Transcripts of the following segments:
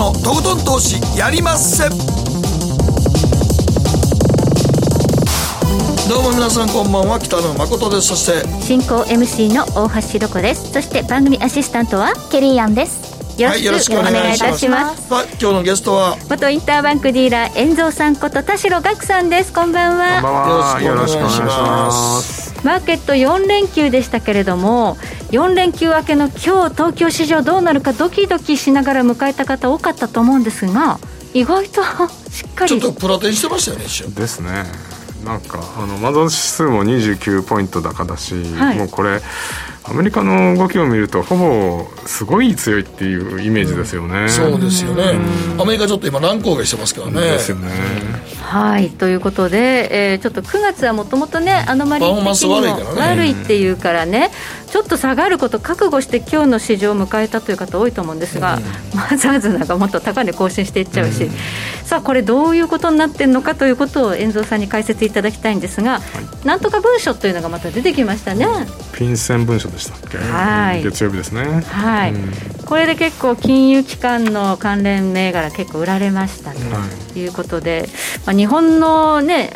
のとことん投資やりまっせ。どうも皆さんこんばんは北野誠です。そして進行 MC の大橋ろ子です。そして番組アシスタントはケリーアンです。よろしくお願いいたします。はい、今日のゲストは元インターバンクディーラー遠蔵さんこと田代岳さんです。こんばんは。こんばんは。よろしくお願いしますマーケット4連休でしたけれども4連休明けの今日東京市場どうなるかドキドキしながら迎えた方多かったと思うんですが意外としっかりちょっとプラテンしてましたよね一瞬ですね。なんかあのマゾン指数も29ポイント高だし、はい、もうこれアメリカの動きを見るとほぼすごい強いっていうイメージですよね、うん、そうですよね、アメリカちょっと今乱高下してますからね。ですよね。はい。ということで、えー、ちょっと9月はもともとねアノマリー的にも悪いっていうからね、ちょっと下がること覚悟して今日の市場を迎えたという方多いと思うんですが、うん、マザーズなんかもっと高値更新していっちゃうし、うん、さあこれどういうことになってるのかということを遠蔵さんに解説いただきたいんですが、はい、なんとか文書というのがまた出てきましたね。ピンセン文書でしたっけ、はい、月曜日ですね。はい、うん、これで結構金融機関の関連銘柄結構売られましたとい。うことで、はい、まあ、日本のね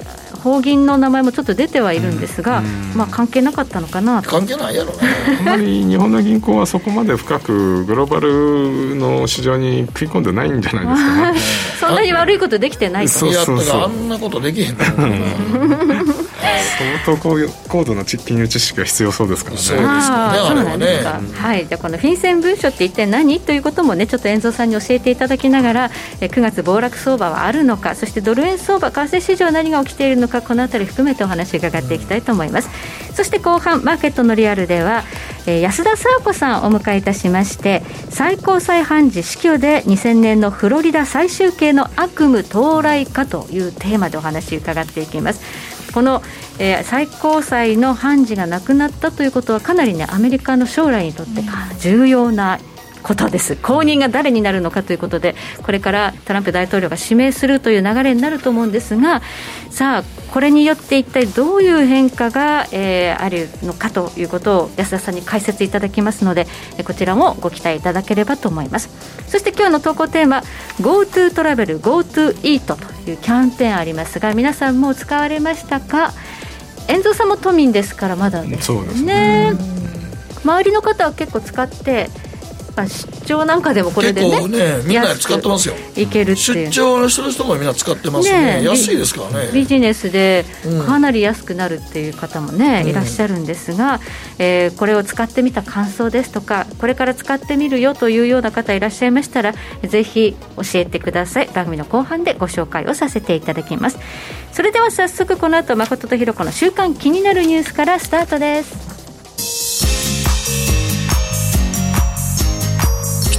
法銀の名前もちょっと出てはいるんですが、まあ、関係なかったのかな関係ないやろね。あまり日本の銀行はそこまで深くグローバルの市場に食い込んでないんじゃないですかね。そんなに悪いことできてないと。いやあんなことできへんから 相当高度な金融知識が必要そうですからね。そうですね。そうなんですか、はい。じゃあこのフィンセン文書って一体何？ということもねちょっと遠藤さんに教えていただきながら9月暴落相場はあるのかそしてドル円相場為替市場何が起きているのかこの辺り含めてお話伺っていきたいと思います。そして後半マーケットのリアルでは、えー、安田佐和子さんをお迎えいたしまして最高裁判事死去で2000年のフロリダ最終形の悪夢到来かというテーマでお話伺っていきますこの、えー、最高裁の判事がなくなったということはかなりねアメリカの将来にとって重要なことです。後任が誰になるのかということでこれからトランプ大統領が指名するという流れになると思うんですがさあこれによって一体どういう変化が、えー、あるのかということを安田さんに解説いただきますのでこちらもご期待いただければと思います。そして今日の投稿テーマ GoTo トラベル GoTo イートというキャンペーンありますが皆さんも使われましたか？遠藤さんも都民ですからまだですね。周りの方は結構使ってまあ、出張なんかでもこれでね結構ねみんな使ってますよ。いけるって出張の人の人もみんな使ってますね、ね、安いですからね。ビジネスでかなり安くなるっていう方もね、うん、いらっしゃるんですが、えー、これを使ってみた感想ですとかこれから使ってみるよというような方いらっしゃいましたらぜひ教えてください。番組の後半でご紹介をさせていただきます。それでは早速この後誠とひろ子の週間気になるニュースからスタートです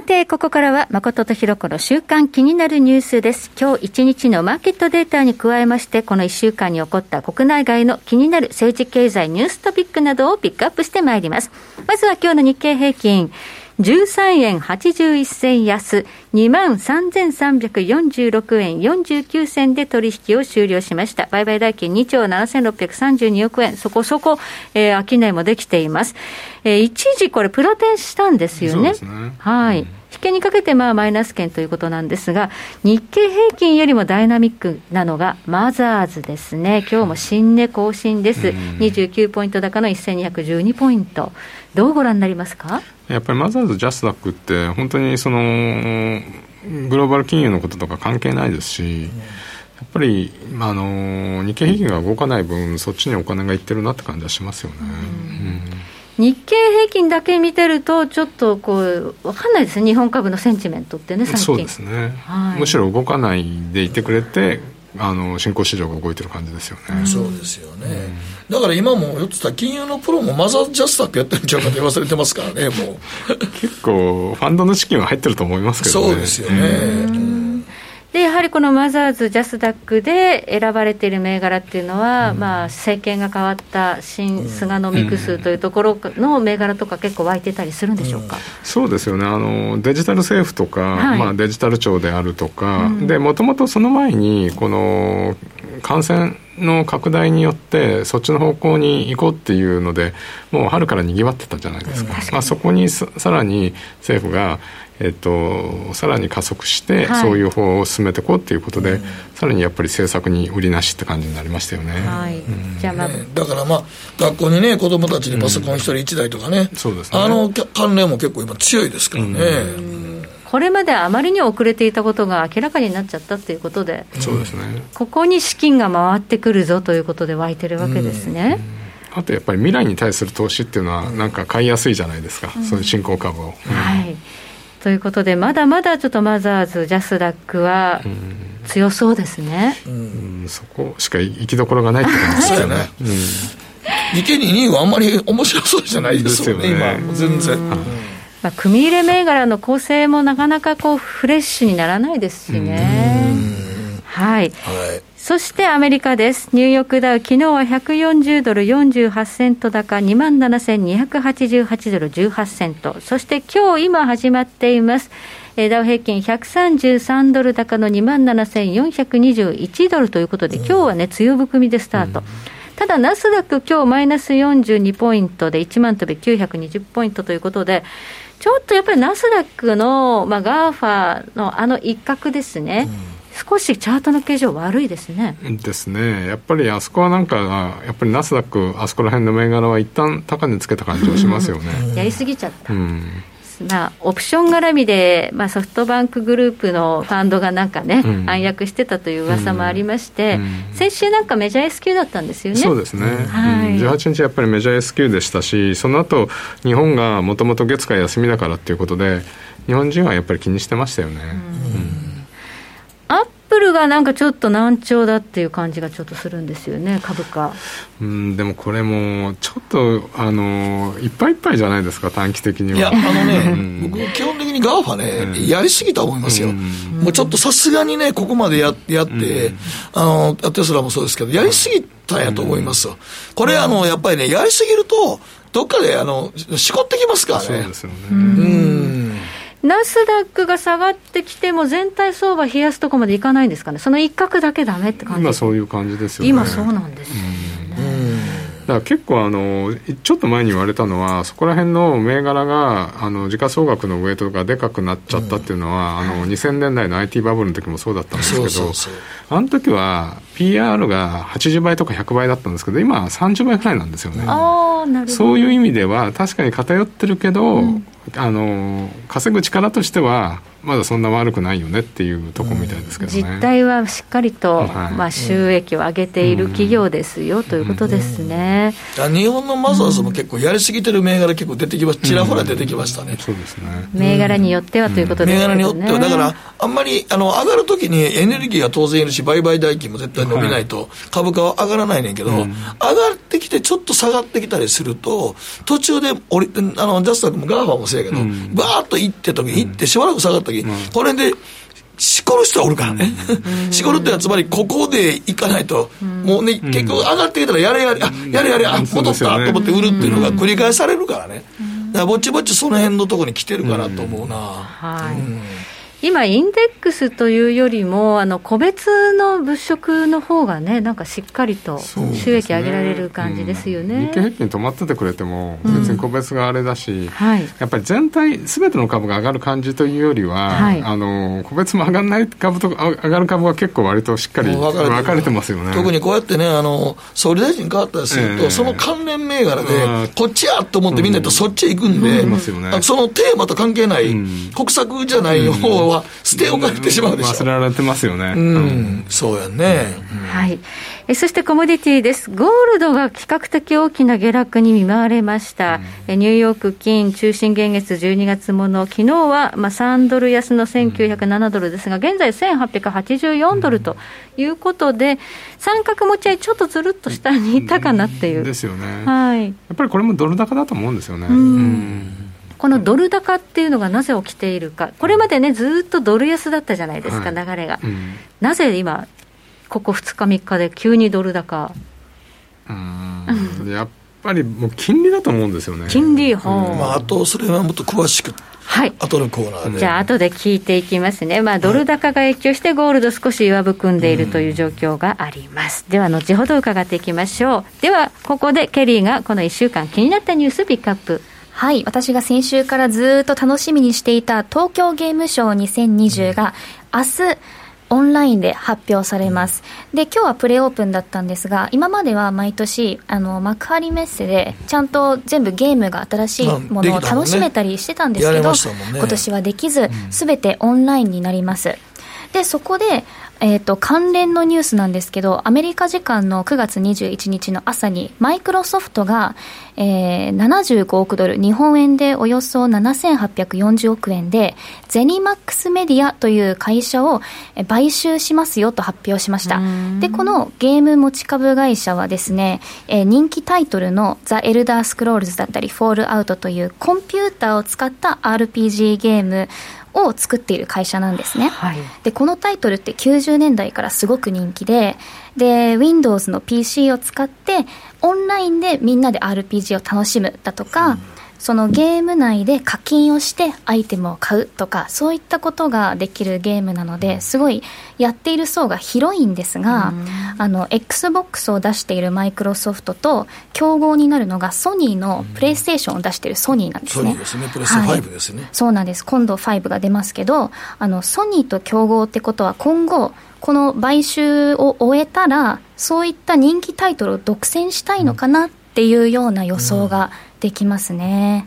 さて、ここからは誠とひろこの週間気になるニュースです。今日一日のマーケットデータに加えまして、この一週間に起こった国内外の気になる政治経済ニューストピックなどをピックアップしてまいります。まずは今日の日経平均。13円81銭安、23,346円49銭で取引を終了しました。売買代金2兆7632億円、そこそこ、えー、商いもできています。えー、一時これプロテンしたんですよね。ねはい。引けにかけてまあマイナス圏ということなんですが、日経平均よりもダイナミックなのがマザーズですね。今日も新値更新です。29ポイント高の1212ポイント。どうご覧になりますか？やっぱりマザーズ、ジャスダックって、本当にそのグローバル金融のこととか関係ないですし、やっぱり、まあ、あの日経平均が動かない分、そっちにお金がいってるなって感じはしますよね。うん。日経平均だけ見てると、ちょっとこう、分かんないですね、日本株のセンチメントってね、最近。そうですね、はい、むしろ動かないでいてくれて、あの新興市場が動いてる感じですよね。そうですよね。だから今も言ってた金融のプロもマザージャスタックやってるんちゃうかって忘れてますからね、もう。結構ファンドの資金は入ってると思いますけどね。そうですよね。でやはりこのマザーズ、ジャスダックで選ばれている銘柄っていうのは、うん、まあ、政権が変わった新菅のミクスというところの銘柄とか、結構湧いてたりするんでしょうか、うん、そうですよね。あの、デジタル政府とか、はい、まあ、デジタル庁であるとか、もともとその前に、この感染の拡大によってそっちの方向に行こうっていうのでもう春からにぎわってたじゃないですか、まあ、そこにさらに政府がえっと、さらに加速して、そういう方を進めていこうということで、はい、さらにやっぱり政策に売りなしって感じになりましたよね。はい。じゃあ、まあ、だからまあ、学校にね、子どもたちにパソコン一人一台とかね、そうですね。あの関連も結構今、強いですからね。これまであまりに遅れていたことが明らかになっちゃったということで、そうですね、ここに資金が回ってくるぞということで湧いてるわけですね。あとやっぱり未来に対する投資っていうのは、なんか買いやすいじゃないですか、うん、そういう新興株を。はいということで、まだまだちょっとマザーズ、ジャスダックは強そうですね。うん、そこしか行きどころがないって感じですよね。2件に2位はあんまり面白そうじゃないですよね、よね。今、全然。まあ、組入れ銘柄の構成もなかなかこうフレッシュにならないですしね。はい、はいそしてアメリカです。ニューヨークダウ、昨日は140ドル48セント高、27,288ドル18セント。そして今日今始まっています。ダウ平均133ドル高の27,421ドルということで、今日はね、強含みでスタート。ただ、ナスダック、今日マイナス42ポイントで1万とび920ポイントということで、ちょっとやっぱりナスダックの、まあ、ガーファのあの一角ですね。うん少しチャートの形状悪いですね。ですね。やっぱりあそこはなんか、やっぱりナスダック、あそこら辺の銘柄は一旦高値つけた感じがしますよね。やりすぎちゃった。うんまあ、オプション絡みで、まあ、ソフトバンクグループのファンドがなんかね、うん、暗躍してたという噂もありまして、うん、先週なんかメジャー S q だったんですよね。そうですね、はい、18日やっぱりメジャー S q でしたし、その後日本がもともと月火休みだからっていうことで、日本人はやっぱり気にしてましたよね。うんプルがなんかちょっと難聴だっていう感じがちょっとするんですよね、株価。うんでもこれも、ちょっとあのいっぱいいっぱいじゃないですか、短期的には。いや、あのね、うん、僕、基本的にガーファね、うん、やりすぎたと思いますよ、うん、もうちょっとさすがにね、ここまでやって、あのテスラもそうですけど、やりすぎたんやと思いますよ。これ、あのやっぱりね、やりすぎると、どっかであのしこってきますからね。そうですよね。うんナスダックが下がってきても、全体相場冷やすとこまでいかないんですかね、その一角だけだめって感じ今、そういう感じですよね。今そうなんです。よだから結構あの、ちょっと前に言われたのは、そこら辺の銘柄があの時価総額のウエイトがでかくなっちゃったっていうのは、うん、あの2000年代の IT バブルの時もそうだったんですけど、あの時は PR が80倍とか100倍だったんですけど、今は30倍くらいなんですよね。そういう意味では、確かに偏ってるけど、うん、あの稼ぐ力としては、まだそんな悪くないよねっていうとこみたいですけど、ね、実態はしっかりと、はい、まあ、収益を上げている企業ですよ、うん、ということですね、うん、日本のマザーズも結構やりすぎてる銘柄結構出てきまちらほら出てきましたね、そうですね。銘柄によってはということですね、銘柄によっては。だからあんまりあの上がるときにエネルギーは当然いるし売買代金も絶対伸びないと株価は上がらないねんけど、はい、上がってきてちょっと下がってきたりすると途中でおりあのナスダックもガーファもそうやけど、うん、バーッと行って時に行ってしばらく下がった時、これでしこる人はおるからね。しこるってのはつまりここで行かないと、もうね、結局上がってきたらやれやれ、あ、やれやれ、あ、戻ったと思って売るっていうのが繰り返されるからね。だからぼちぼちその辺のところに来てるかなと思うな。はい。今、インデックスというよりも、あの個別の物色の方がね、なんかしっかりと収益上げられる感じですよね、ねうん、日経平均止まっててくれても、別に個別があれだし、うんはい、やっぱり全体、すべての株が上がる感じというよりは、はい、あの個別も上がらない株と上がる株は結構割としっかり分かれてますよね。特にこうやってね、あの総理大臣変わったりすると、えー、その関連銘柄で、こっちやと思ってみんなとそっちへ行くんで、うん。ね、そのテーマと関係ない、国策じゃない方は捨て置かれてしまうでしょ。忘れられてますよね。うん、そうやね。はい。えそしてコモディティです。ゴールドが比較的大きな下落に見舞われました。うん、ニューヨーク金中心現月12月もの、昨日はまあ3ドル安の1907ドルですが、現在1884ドルということで、三角持ち合いちょっとずるっと下にいったかなっていう。ですよね。はい。やっぱりこれもドル高だと思うんですよね。うんこのドル高っていうのがなぜ起きているか、これまでね、ずっとドル安だったじゃないですか、流れが。なぜ今、ここ2日、3日で急にドル高？うん。やっぱりもう金利だと思うんですよね。金利、ほう。まあ、あとそれはもっと詳しく。はい、後のコーナーで。じゃあ後で聞いていきますね、まあ、ドル高が影響してゴールド少し弱含んでいるという状況があります、では後ほど伺っていきましょう。ではここでケリーがこの1週間気になったニュースピックアップはい。私が先週からずっと楽しみにしていた東京ゲームショウ2020が明日、オンラインで発表されます。で、今日はプレオープンだったんですが、今までは毎年、あの、幕張メッセで、ちゃんと全部ゲームが新しいものを楽しめたりしてたんですけど、ねね、今年はできず、すべてオンラインになります。で、そこで、えっ、ー、と、関連のニュースなんですけど、アメリカ時間の9月21日の朝に、マイクロソフトが、えー、75億ドル、日本円でおよそ7840億円で、ゼニマックスメディアという会社を買収しますよと発表しました。で、このゲーム持ち株会社はですね、えー、人気タイトルのザ・エルダースクロールズだったり、フォールアウトというコンピューターを使った RPG ゲームを作っている会社なんですね、はい、でこのタイトルって90年代からすごく人気でで Windows の PC を使ってオンラインでみんなで RPG を楽しむだとか、そのゲーム内で課金をしてアイテムを買うとかそういったことができるゲームなのですごいやっている層が広いんですが、あの XBOX を出しているマイクロソフトと競合になるのがソニーのプレイステーションを出しているソニーなんですね。ソニーですね、プレステ5ですね、はい、そうなんです。今度5が出ますけど、あのソニーと競合ってことは今後この買収を終えたらそういった人気タイトルを独占したいのかなっていうような予想が、うんできますね。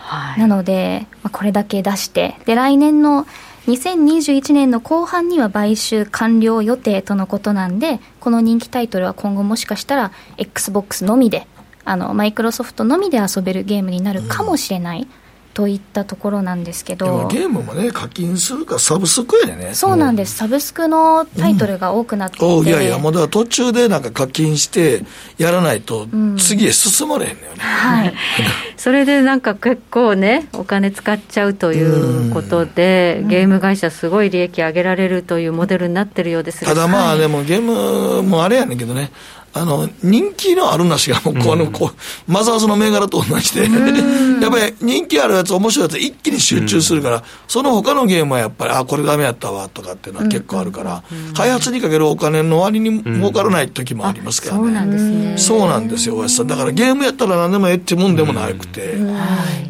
はい、なので、まあ、これだけ出して、で、来年の2021年の後半には買収完了予定とのことなんで、この人気タイトルは今後もしかしたら XBOX のみで、あの、マイクロソフトのみで遊べるゲームになるかもしれない。うんといったところなんですけど。ゲームもね課金するかサブスクやね。そうなんです、サブスクのタイトルが多くなっていて、うん、いやいやもうだから途中でなんか課金してやらないと次へ進まれへんのよね、うん、はい。それでなんか結構ねお金使っちゃうということで、うん、ゲーム会社すごい利益上げられるというモデルになってるようですただまあでもゲームもあれやねんけどねあの、人気のあるなしが、もう、この、こう、マザーズの銘柄と同じで、やっぱり人気あるやつ、面白いやつ、一気に集中するから、その他のゲームはやっぱり、あ、これダメやったわ、とかっていうのは結構あるから、開発にかけるお金の割に儲からない時もありますからね。そうなんですね。そうなんですよ、大橋さん。だからゲームやったら何でもええってもんでもなくて。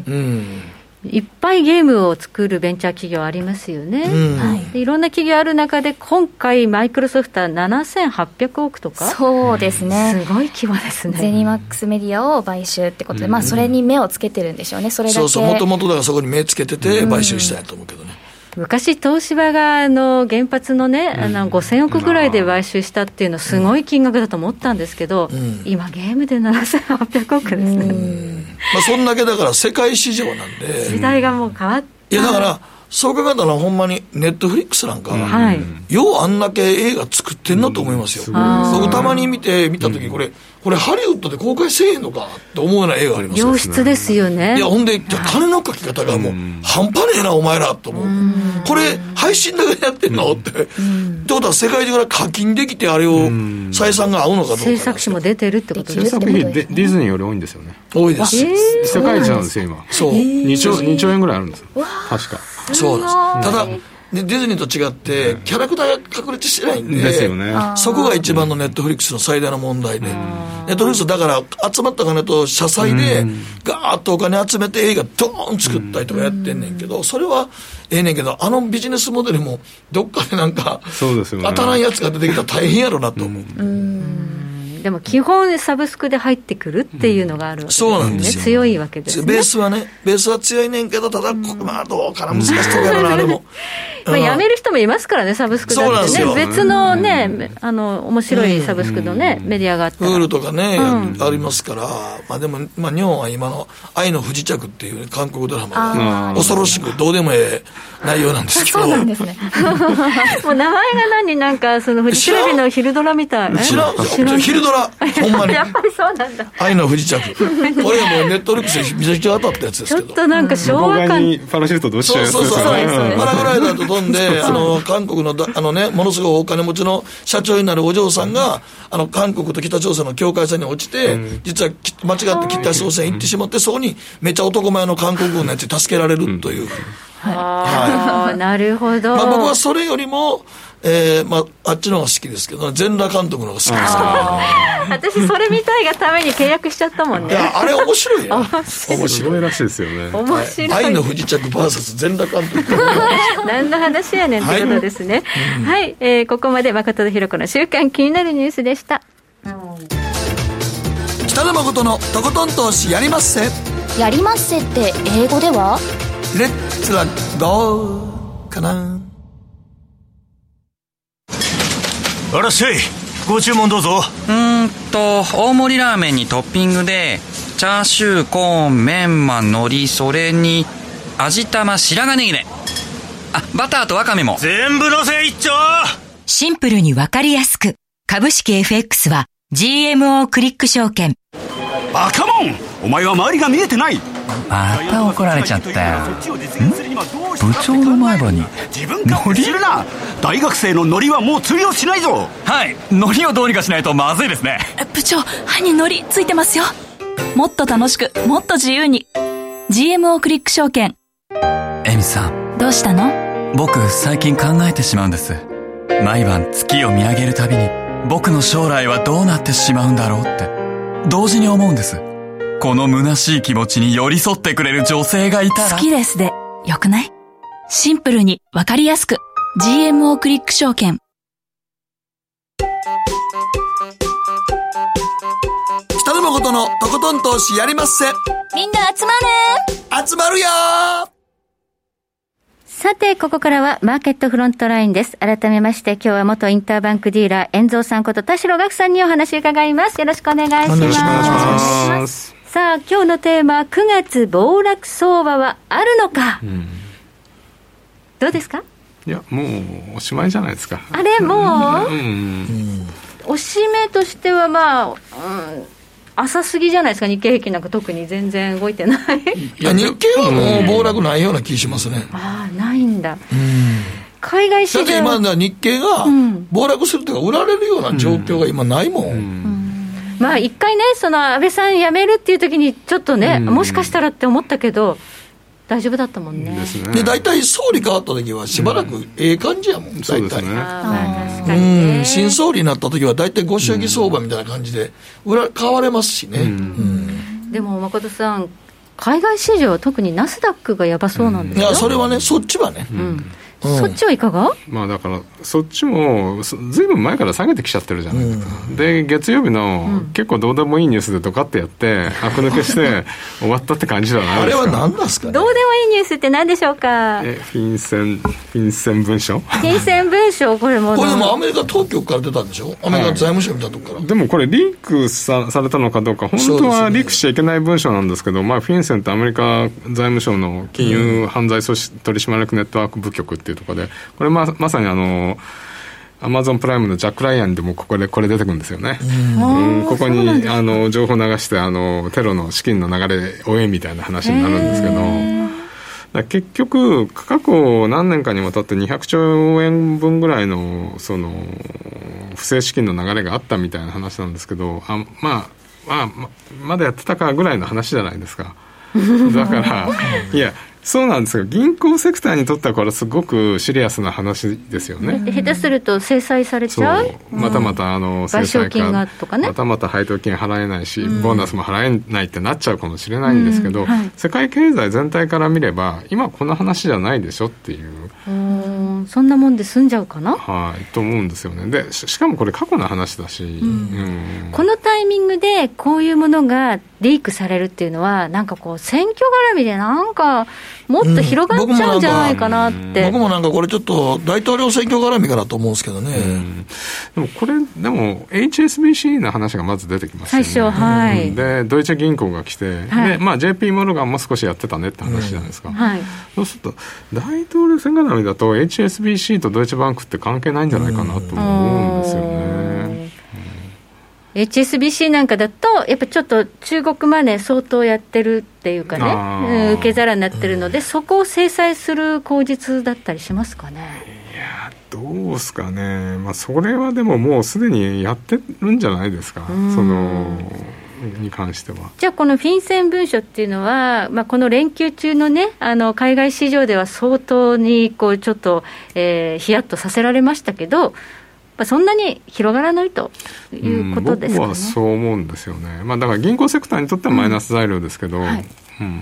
うん。いっぱいゲームを作るベンチャー企業ありますよね、うん。はい、いろんな企業ある中で、今回、マイクロソフトは7800億とか、そうですね、すごい規模ですね。ゼニマックスメディアを買収ってことで、まあ、それに目をつけてるんでしょうね、それだけ。そうそう、もともとだからそこに目つけてて、買収したいと思うけどね。昔、東芝があの原発のね、あの5000億ぐらいで買収したっていうのは、すごい金額だと思ったんですけど、うん、今、ゲームで7800億ですね。まあ、そんだけだから、世界市場なんで。時代がもう変わって。いやだからそう考えたら、ほんまにネットフリックスなんか、はい、ようあんだけ映画作ってんなと思いますよ。僕、たまに見て、見たとき、これ、これ、ハリウッドで公開せえへんのかって思うような映画あります良質ですよね。いや、ほんで、金のかき方がもう、半端ねえな、お前らと思う。これ、配信だけでやってんのって。ってことは、世界中から課金できて、あれを採算が合うのかどうか。制作費も出てるってことですか制作費ディズニーより多いんですよね。多いです。世界一なんですよ、今。そう。2兆 ,2 兆円ぐらいあるんですよ。確か。そうです。ただ、ディズニーと違って、キャラクターが確立してないんで、ですよね、そこが一番のネットフリックスの最大の問題で、ネットフリックスだから集まった金と社債で、ガーッとお金集めて映画ドーン作ったりとかやってんねんけど、それはええねんけど、あのビジネスモデルも、どっかでなんか、当たらんやつが出てきたら大変やろなと思う。でも基本サブスクで入ってくるっていうのがあるわけですね、そうなんですよ。強いわけですね。ベースはねベースは強いねんけどただ、まあどうかな難しいとこやろなあれも。まあやめる人もいますからねサブスクだってね。別のねあの面白いサブスクのね、メディアがあってフールとかね、ありますから。まあでも、まあ、日本は今の「愛の不時着」っていう韓国ドラマが恐ろしくどうでもええ内容なんですけど。そうなんですね。もう名前が何？なんかそのフジテレビの昼ドラみたい。知らん。昼ドラら、ほんまに。やっぱりそうなんだ。愛の不時着。これはもうネットフリックスでめちゃくちゃ当たったやつですちょけど。っとなんか昭和感。にパラシュートで落ちちゃそううそうそう。そうそうパラグライダーと飛んで、あの、韓国のだ、あのね、ものすごいお金持ちの社長になるお嬢さんが、あの、韓国と北朝鮮の境界線に落ちて、実はき間違って北朝鮮行ってしまって、そこにめっちゃ男前の韓国軍のやつに助けられるという。ああ、なるほど。まあ僕はそれよりも、えー、まあ、あっちの方が好きですけど、全裸監督の方が好きですけど。私それ見たいがために契約しちゃったもんね。いや、あれ面白いよ。面すごいらしいですよね面白い。愛の不時着 VS 全裸監督。何の話やねんってことですね。はい、はい、えー、ここまで誠とひろ子の週間気になるニュースでした。北野誠のとことん投資やりまっせ。やりまっせって英語では？レッツラゴーかな。あらっしゃいご注文どうぞ。うんと大盛りラーメンにトッピングでチャーシューコーンメンマ海苔それに味玉白髪ネギね。あバターとワカメも。全部のせ一丁。シンプルにわかりやすく。株式 FX は GMO クリック証券。バカモン。お前は周りが見えてないまた怒られちゃった。よ部長の前歯に。自分るな！大学生のノリはもう通用しないぞ！はい。海苔をどうにかしないとまずいですね。部長歯に海苔ついてますよ。もっと楽しくもっと自由に。GMO クリック証券。エミさん。どうしたの？僕最近考えてしまうんです。毎晩月を見上げるたびに僕の将来はどうなってしまうんだろうって。同時に思うんですこの虚しい気持ちに寄り添ってくれる女性がいたら好きですでよくない？シンプルにわかりやすく GMO クリック証券北野誠のとことん投資やりまっせ。みんな集まる集まるよさて、ここからはマーケットフロントラインです。改めまして、今日は元インターバンクディーラー、遠蔵さんこと田代岳さんにお話伺います。よろしくお願いします。よろしくお願いしますさあ、今日のテーマ、9月暴落相場はあるのか、うんどうですか？いやもうおしまいじゃないですかあれ、もう、うんおしめとしてはまあ、うん、浅すぎじゃないですか、日経平均なんか特に全然動いてない。いや、日経はもう暴落ないような気しますね。ああ、ないんだ。うん。海外市だって今場、日経がん暴落するというか、売られるような状況が今ないもん。まあ一回ね、その安倍さん辞めるっていう時に、ちょっとね、うんもしかしたらって思ったけど、大丈夫だったもんね。ですねで、大体総理変わった時はしばらくええ感じやもん、大体。そう。ん、新総理になった時は大体ご祝儀相場みたいな感じで、裏、買われますしね。うんでも誠さん、海外市場、特にナスダックがやばそうなんですよ。いや、それはね、そっちはね。うんそっちはいかが？まあだからそっちもそずいぶん前から下げてきちゃってるじゃないですか、で月曜日の結構どうでもいいニュースでドカってやって悪抜けして 終わったって感じだなあれは何なんですかね？どうでもいいニュースって何でしょうか？えフィンセンフィンセン文書？金銭文書、これもうこれでもアメリカ当局から出たんでしょ？アメリカ財務省みたいなとこから。でもこれリークさされたのかどうか本当はリークしちゃいけない文書なんですけど、まあ、フィンセンってアメリカ財務省の金融犯罪組織取締役ネットワーク部局っていうところで。これままさにあのアマゾンプライムのジャック・ライアンでもここでこれ出てくるんですよね、うん。ここにあの情報流してあのテロの資金の流れ追えみたいな話になるんですけど、結局過去何年かにわたって200兆円分ぐらいのその不正資金の流れがあったみたいな話なんですけどあまあまあままだやってたかぐらいの話じゃないですか。だから いやそうなんですよ。銀行セクターにとってはこれすごくシリアスな話ですよね。で下手すると制裁されちそゃう？う。またまたあの制裁金がとかね。またまた配当金払えないし、ボーナスも払えないってなっちゃうかもしれないんですけど、うん。はい。世界経済全体から見れば今この話じゃないでしょっていう。そんなもんで済んじゃうかな？はいと思うんですよね。でししかもこれ過去の話だし、うん。このタイミングでこういうものがリークされるっていうのはなんかこう選挙絡みでなんかもっと広がっちゃうんじゃないかなって、僕もなんかこれちょっと大統領選挙絡みかなと思うんですけどね。でもこれでも HSBC の話がまず出てきますよね。最初はい。うん。でドイツ銀行が来て、はい。でまあ、JP モルガンも少しやってたねって話じゃないですか、はい。そうすると大統領選絡みだと HSBC とドイツバンクって関係ないんじゃないかなと思うんですよね。HSBC なんかだと、やっぱちょっと中国マネー相当やってるっていうかね、うん、受け皿になってるので、うん、そこを制裁する口実だったりしますかね。いやどうですかね、まあ、それはでももうすでにやってるんじゃないですか、そのに関しては。じゃあ、このフィンセン文書っていうのは、まあ、この連休中のね、あの海外市場では相当にこうちょっと、えー、ヒヤッとさせられましたけど、そんなに広がらないということですか、ね、僕はそう思うんですよね、まあ、だから銀行セクターにとってはマイナス材料ですけど、うん。はい。うん、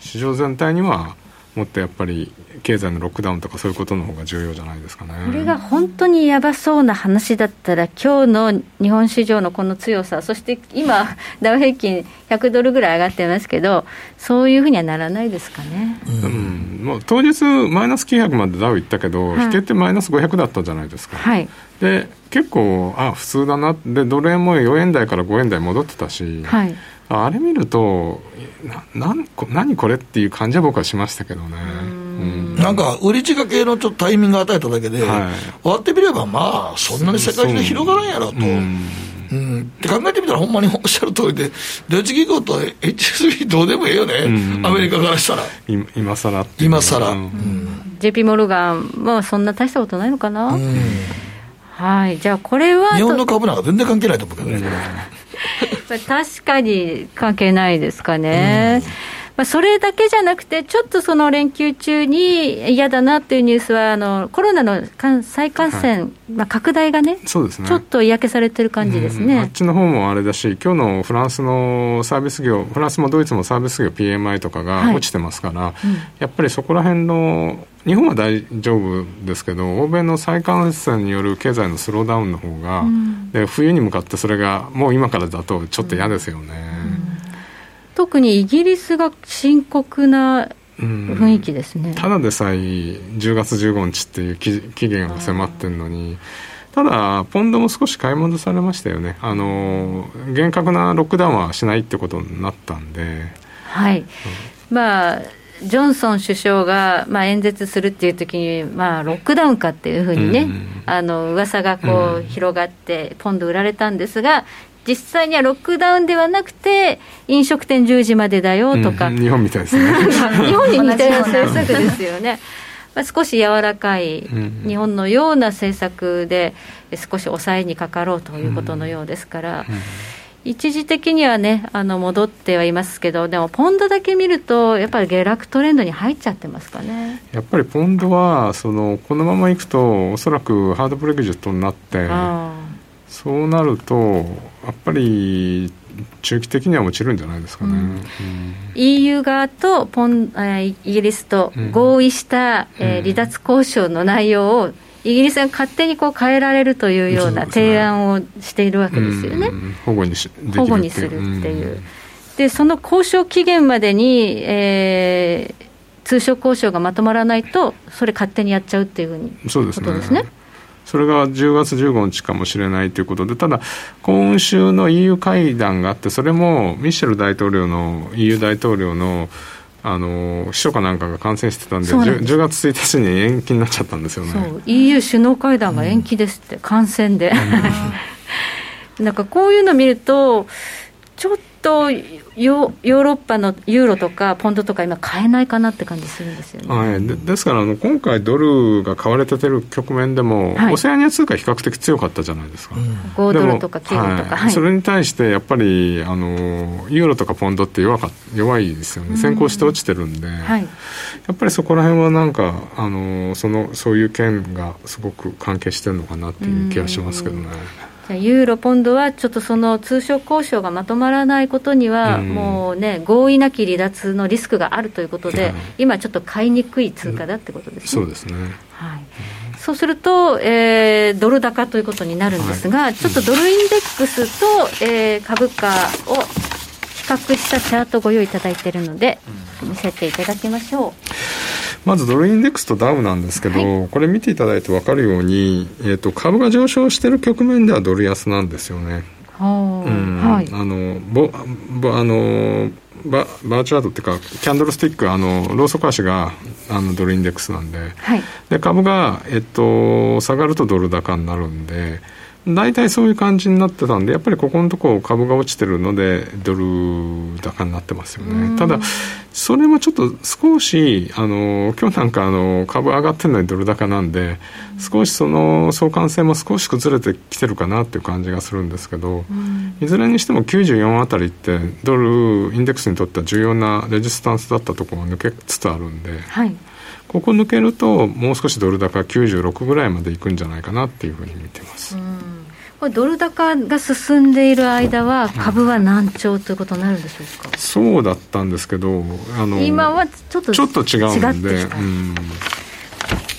市場全体にはもっとやっぱり経済のロックダウンとかそういうことの方が重要じゃないですかね。これが本当にやばそうな話だったら、今日の日本市場のこの強さ、そして今、ダウ平均100ドルぐらい上がってますけど、そういうふうにはならないですかね、うん、もう当日、マイナス900までダウいったけど、はい、引けってマイナス500だったじゃないですか。はい。で結構あ普通だな。でドル円も4円台から5円台戻ってたし、はい、あれ見るとななん何これっていう感じは僕はしましたけどね。なんか売り地掛けのちょっとタイミング与えただけで、はい、終わってみれば、まあ、そんなに世界中で広がらんやろと。うん、って考えてみたら、ほんまにおっしゃる通りで、ドイツ銀行と HSB どうでもええよね、アメリカからしたら。今さら今さら。うん、JP モルガン、まあ、そんな大したことないのかな？うん。はい、じゃあこれは日本の株なんか全然関係ないと思うけどね、確かに関係ないですかね。まあ、それだけじゃなくて、ちょっとその連休中に嫌だなというニュースは、あのコロナの再感染、はい、まあ、拡大がねそうですね、ちょっと嫌気されてる感じですね、あっちの方もあれだし、今日のフランスのサービス業、フランスもドイツもサービス業 PMI とかが落ちてますから、はいうん、やっぱりそこら辺の日本は大丈夫ですけど欧米の再感染による経済のスローダウンの方が、うん、で冬に向かってそれがもう今からだとちょっと嫌ですよね、うん、特にイギリスが深刻な雰囲気ですね、ただでさえ10月15日っていう期限が迫ってるのにただ、ポンドも少し買い戻されましたよね、あの厳格なロックダウンはしないってことになったんで。はい、うん、まあジョンソン首相がまあ演説するっていう時にまあロックダウンかっていうふうにね、うん、あの噂がこう広がって、ポンド売られたんですが、実際にはロックダウンではなくて、飲食店10時までだよとか、うん、日本みたいですね。日本に似たような。政策ですよね。まあ、少し柔らかい日本のような政策で少し抑えにかかろうということのようですから、うん。うん一時的にはね、あの戻ってはいますけど、でもポンドだけ見ると、やっぱり下落トレンドに入っちゃってますかね。やっぱりポンドはその、このままいくと、おそらくハードブレグジットになって、そうなると、やっぱり中期的には落ちるんじゃないですかね、うん、EU 側とポン、えイギリスと合意した、うん、えー、離脱交渉の内容をイギリスが勝手にこう変えられるというような提案をしているわけですよね。保護にし保護にするっていう。で、その交渉期限までに、えー、通商交渉がまとまらないと、それ勝手にやっちゃうっていうふうにそうですね。ですねそれが10月15日かもしれないということで、ただ、今週の EU 会談があって、それもミシェル大統領の EU 大統領のあの秘書かなんかが感染してたんでんで 10, 10, 月1日に延期になっちゃったんですよね。そう EU 首脳会談が延期ですって、うん、感染で、うん、なんかこういうの見るとちょっとヨヨーロッパのユーロとかポンドとか今買えないかなって感じするんですよね、はい、でですからあの今回ドルが買われててる局面でも、はい、オセアニア通貨比較的強かったじゃないですか、うん、5ドルとか9ドルとか、はい、それに対してやっぱりあのユーロとかポンドって弱か弱いですよね。先行して落ちてるんで、はい、やっぱりそこら辺はなんかあのそのそういう件がすごく関係してるのかなっていう気がしますけどね。じゃユーロ、ポンドはちょっとその通商交渉がまとまらないことには、もうね、合意なき離脱のリスクがあるということで、今、ちょっと買いにくい通貨だってことですね。そうですね、はい。そうすると、えー、ドル高ということになるんですが、はい、ちょっとドルインデックスと、えー、株価を比較したチャートご用意いただいているので、見せていただきましょう。まずドルインデックスとダウなんですけど、はい、これ見ていただいて分かるように、えーと、株が上昇している局面ではドル安なんですよね。うん。はい、あのぼぼあのババーチャートっていうかキャンドルスティックあのローソク足があのドルインデックスなんで。はい、で株が、えっと、下がるとドル高になるんで大体そういう感じになってたんで、やっぱりここのところ株が落ちてるので、ドル高になってますよね。ただ、それもちょっと少し、あの、今日なんかあの、株上がってるのにドル高なんで、少しその相関性も少し崩れてきてるかなっていう感じがするんですけど、いずれにしても94あたりって、ドルインデックスにとっては重要なレジスタンスだったところが抜けつつあるんで、はいここ抜けるともう少しドル高96ぐらいまでいくんじゃないかなっていうふうに見てます。これドル高が進んでいる間は株は難聴ということになるんでしょうか、そうだったんですけどあの今はちょっとちょっと違うんで、うん、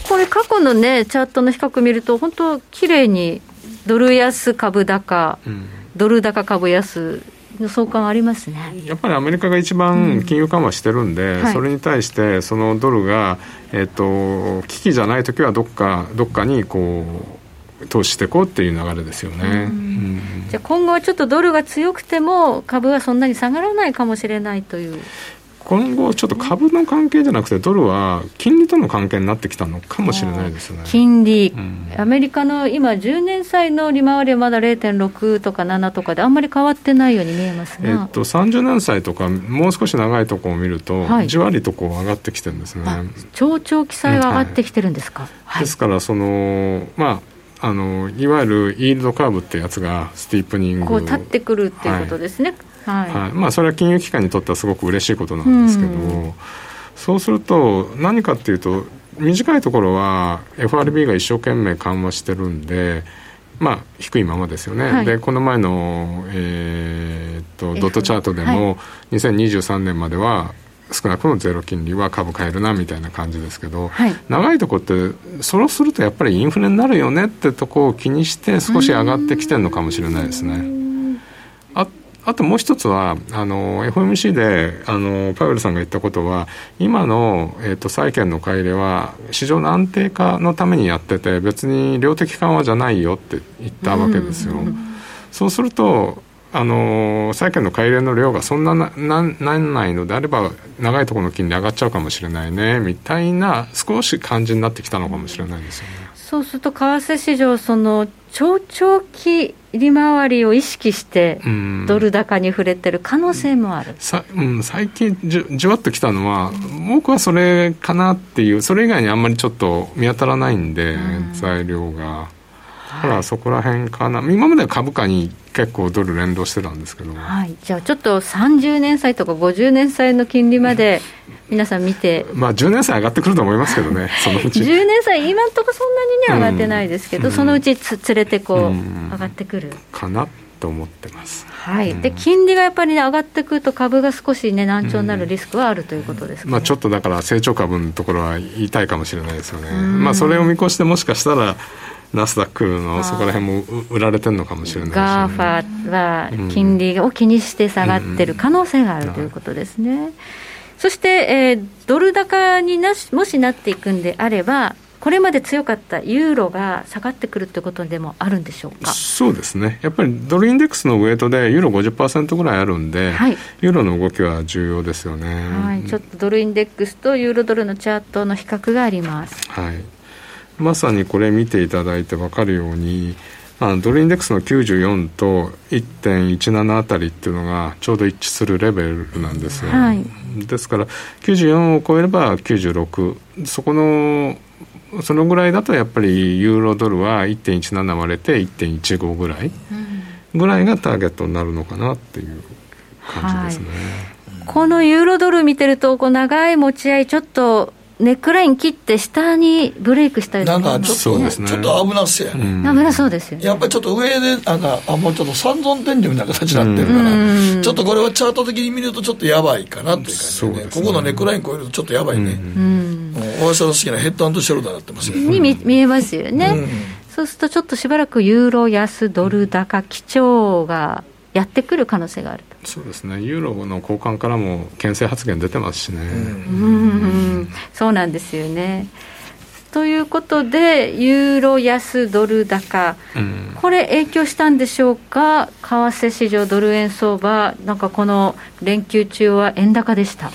これ過去のねチャートの比較見ると本当綺麗にドル安株高、うん、ドル高株安の相関ありますね。やっぱりアメリカが一番金融緩和してるんで、うんはい、それに対してそのドルが、えっと、危機じゃない時はどっかどっかにこう投資していこうっていう流れですよね、うん、じゃあ今後はちょっとドルが強くても株はそんなに下がらないかもしれないという。今後、ちょっと株の関係じゃなくて、ドルは金利との関係になってきたのかもしれないですね。金利、うん、アメリカの今、10年債の利回りはまだ0.6とか7とかで、あんまり変わってないように見えますえっと、30年債とか、もう少し長いところを見ると、はい、じわりとこう上がってきてるんですね。超長期債は上がってきてるんですか？はい、ですからその、まああのいわゆるイールドカーブってやつがスティープニングこう立ってくるっていうことですね、はい。はい、はい、まあ、それは金融機関にとってはすごく嬉しいことなんですけど、うん、そうすると何かっていうと短いところは FRB が一生懸命緩和してるんでまあ、低いままですよね、はい、でこの前の、えー、っとドットチャートでも、はい、2023年までは少なくともゼロ金利は株買えるなみたいな感じですけど、はい、長いとこってそうするとやっぱりインフレになるよねってとこを気にして少し上がってきてるのかもしれないですね。あともう一つは、あの、FOMC で、あの、パウエルさんが言ったことは、今の、えっ、ー、と、債券の買い入れは、市場の安定化のためにやってて、別に量的緩和じゃないよって言ったわけですよ。そうすると、あの債券の買い入れの量がそんなななんないのであれば長いところの金利上がっちゃうかもしれないねみたいな少し感じになってきたのかもしれないですよね。そうすると為替市場その長長期利回りを意識してドル高に触れてる可能性もある、さうん、最近じじわっときたのは僕はそれかなっていうそれ以外にあんまりちょっと見当たらないんで、材料が。だからそこら辺かな、今までは株価に結構ドル連動してたんですけど、はい、じゃあちょっと30年債とか50年債の金利まで 皆さん見て、まあ10年債上がってくると思いますけどね、そのうち。10年債、今んとこそんなにね、上がってないですけど、うん、そのうちつ連れてこう、うん、上がってくる。かなと思ってます。はい、で金利がやっぱり、ね、上がってくると、株が少し、ね、軟調になるリスクはあるということですか、ね、まあ、ちょっとだから、成長株のところは言いたいかもしれないですよね、まあ、それを見越して、もしかしたら、ナスダックのそこら辺も売られてるのかもしれない、ね、ガーファは金利を気にして下がってる可能性があるということですね。そして、えー、ドル高になしもしなっていくんであれば、これまで強かったユーロが下がってくるということでもあるんでしょうか？そうですね、やっぱりドルインデックスのウエイトでユーロ50%ぐらいあるんで、はい、ユーロの動きは重要ですよね、はい、ちょっとドルインデックスとユーロドルのチャートの比較があります。はいまさにこれ見ていただいて分かるようにあドルインデックスの94と1.17あたりっていうのがちょうど一致するレベルなんですよ、はい、ですから94を超えれば96そこのそのぐらいだとやっぱりユーロドルは1.17割れて1.15ぐらい、ぐらいがターゲットになるのかなっていう感じですね、はい、このユーロドル見てるとこう長い持ち合いちょっとネックライン切って下にブレイクしたりなんかちょっと、ね、ちょっと危なそうやね、危なそうですよ、ね、やっぱりちょっと上でなんかあもうちょっと三尊天井みたいな形になってるから、ちょっとこれはチャート的に見るとちょっとやばいかなっていう感じ。でね、ここのネックライン超えるとちょっとやばいね、うん私の好きなヘッドショルダーになってますよに見見えますよね、そうするとちょっとしばらくユーロ安ドル高基調がやってくる可能性があるそうですね。ユーロの交換からも牽制発言出てますしね、うん。そうなんですよね。ということでユーロ安ドル高、うん、これ影響したんでしょうか？為替市場ドル円相場。なんかこの連休中は円高でした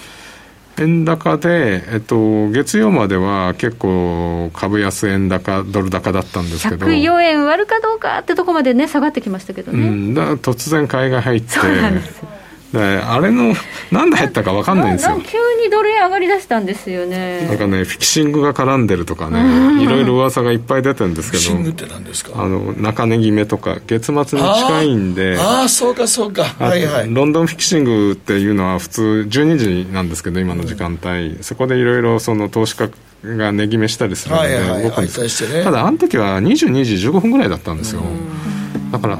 円高で、えっと、月曜までは結構株安円高ドル高だったんですけど。104円割るかどうかってとこまでね下がってきましたけどね、うん、だ突然買いが入ってあれの、なんで入ったか分かんないんですよ。急にドル円上がりだしたんですよね。なんかね、フィキシングが絡んでるとかね、いろいろ噂がいっぱい出てるんですけど。フィキシングって何ですか？あの、中値決めとか、月末に近いんで。ああ、そうかそうか。はいはい。ロンドンフィキシングっていうのは普通12時なんですけど、今の時間帯。そこでいろいろその投資家が値決めしたりするので動くんです、ただ、あの時は22時15分ぐらいだったんですよ。だから、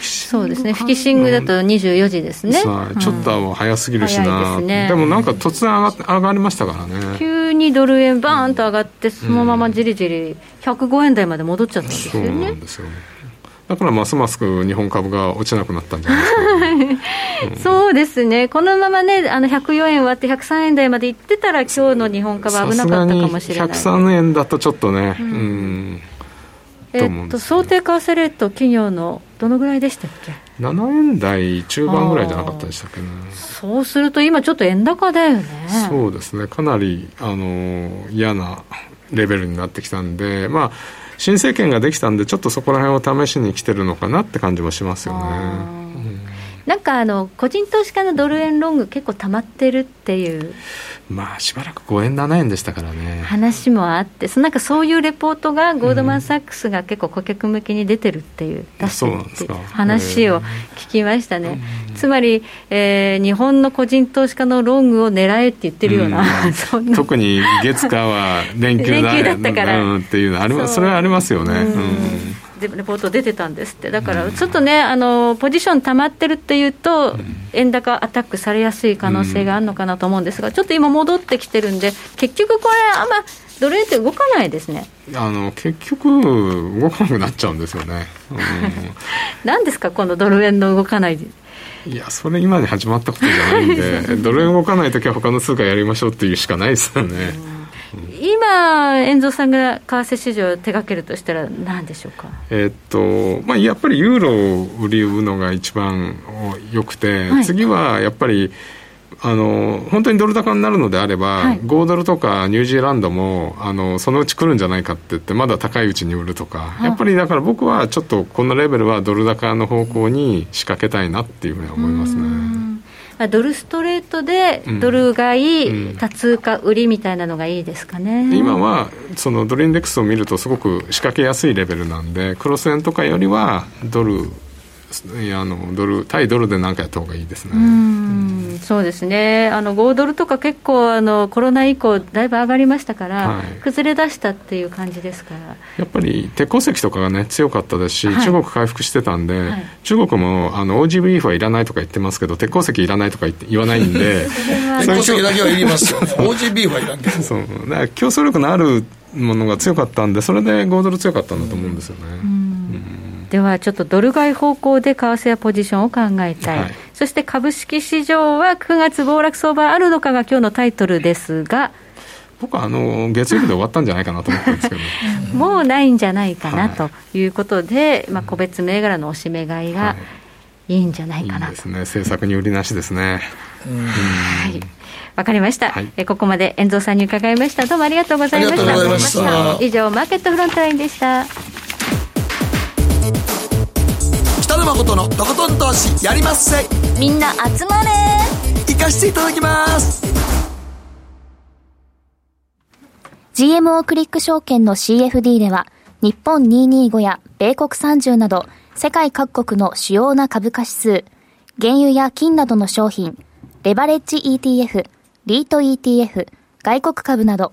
そうですね、フィキシングだと24時ですね、うん、ちょっと早すぎるしな、ね、でもなんか突然上が上がりましたからね、急にドル円、バーンと上がって、そのままじりじり105円台まで戻っちゃったんですよね。そうなんですよ。だからますます日本株が落ちなくなったんじゃないですか、うん、そうですね、このままね、あの104円割って103円台までいってたら、今日の日本株、危なかったかもしれない。103円だとちょっとね、うん、うんえっと、想定為替レート、企業のどのぐらいでしたっけ？7円台中盤ぐらいじゃなかったでしたっけね。そうすると今ちょっと円高だよね。そうですね。かなりあの嫌なレベルになってきたんでまあ新政権ができたんでちょっとそこら辺を試しに来てるのかなって感じもしますよねなんかあの個人投資家のドル円ロング結構溜まってるっていう。まあしばらく5円7円でしたからね。話もあってそなんかそういうレポートがゴールドマン・サックスが結構顧客向けに出てるっていう、出してるっていう話を聞きましたね、つまり、えー、日本の個人投資家のロングを狙えって言ってるような、うん、特に月火は連休だ だったから、うん、っていうのあそれはありますよね、うんレポート出てたんですって、だからちょっとね、あのポジション溜まってるっていうと、円高アタックされやすい可能性があるのかなと思うんですが、ちょっと今、戻ってきてるんで、結局これ、あんまドル円って動かないですね。あの結局、動かなくなっちゃうんですよね。何、うん、ですか、このドル円の動かない。いや、それ今に始まったことじゃないんで、ドル円動かないときは他の通貨やりましょうっていうしかないですよね。今、遠藤さんが為替市場を手掛けるとしたら、何でしょうか、えっとまあ、やっぱりユーロを売り売るのが一番よくて、はい、次はやっぱり、あの本当にドル高になるのであれば、はい、5ドルとかニュージーランドもあのそのうち来るんじゃないかって言って、まだ高いうちに売るとか、やっぱりだから僕はちょっとこのレベルはドル高の方向に仕掛けたいなっていうふうに思いますね。ドルストレートでドル買い、うん、多通貨売りみたいなのがいいですかね。今はそのドルインデックスを見るとすごく仕掛けやすいレベルなんでクロス円とかよりはドルあのドル対ドルで何かやった方がいいですね。うん。そうですね。あの5ドルとか結構あのコロナ以降だいぶ上がりましたから、はい、崩れ出したっていう感じですから。やっぱり鉄鉱石とかがね強かったですし、はい、中国回復してたんで、はい、中国もあの OGBF はいらないとか言ってますけど鉄鉱石いらないとか言って言わないんで鉄鉱石だけはいります。よ、ね、OGBF はいらんけど。そう。だから競争力のあるものが強かったんでそれで5ドル強かったんだと思うんですよね。うんではちょっとドル買い方向で為替やポジションを考えたい、はい、そして株式市場は9月暴落相場あるのかが今日のタイトルですが。僕はあの月曜日で終わったんじゃないかなと思ってるんですけど。もうないんじゃないかなとい。うことで、はい、まあ、個別銘柄のおしめ買いがい。いんじゃないかなと、はい、いいですね。政策に売りなしですね。はい。わかりました、はい、えここまで遠藤さんに伺いました。どうもありがとうございました。以上マーケットフロントラインでした北野誠のとことん投資やりまっせ。みんな集まれ。行かしていただきます。GMO クリック証券の CFD では日本225や米国30など世界各国の主要な株価指数原油や金などの商品レバレッジ ETF リート ETF 外国株など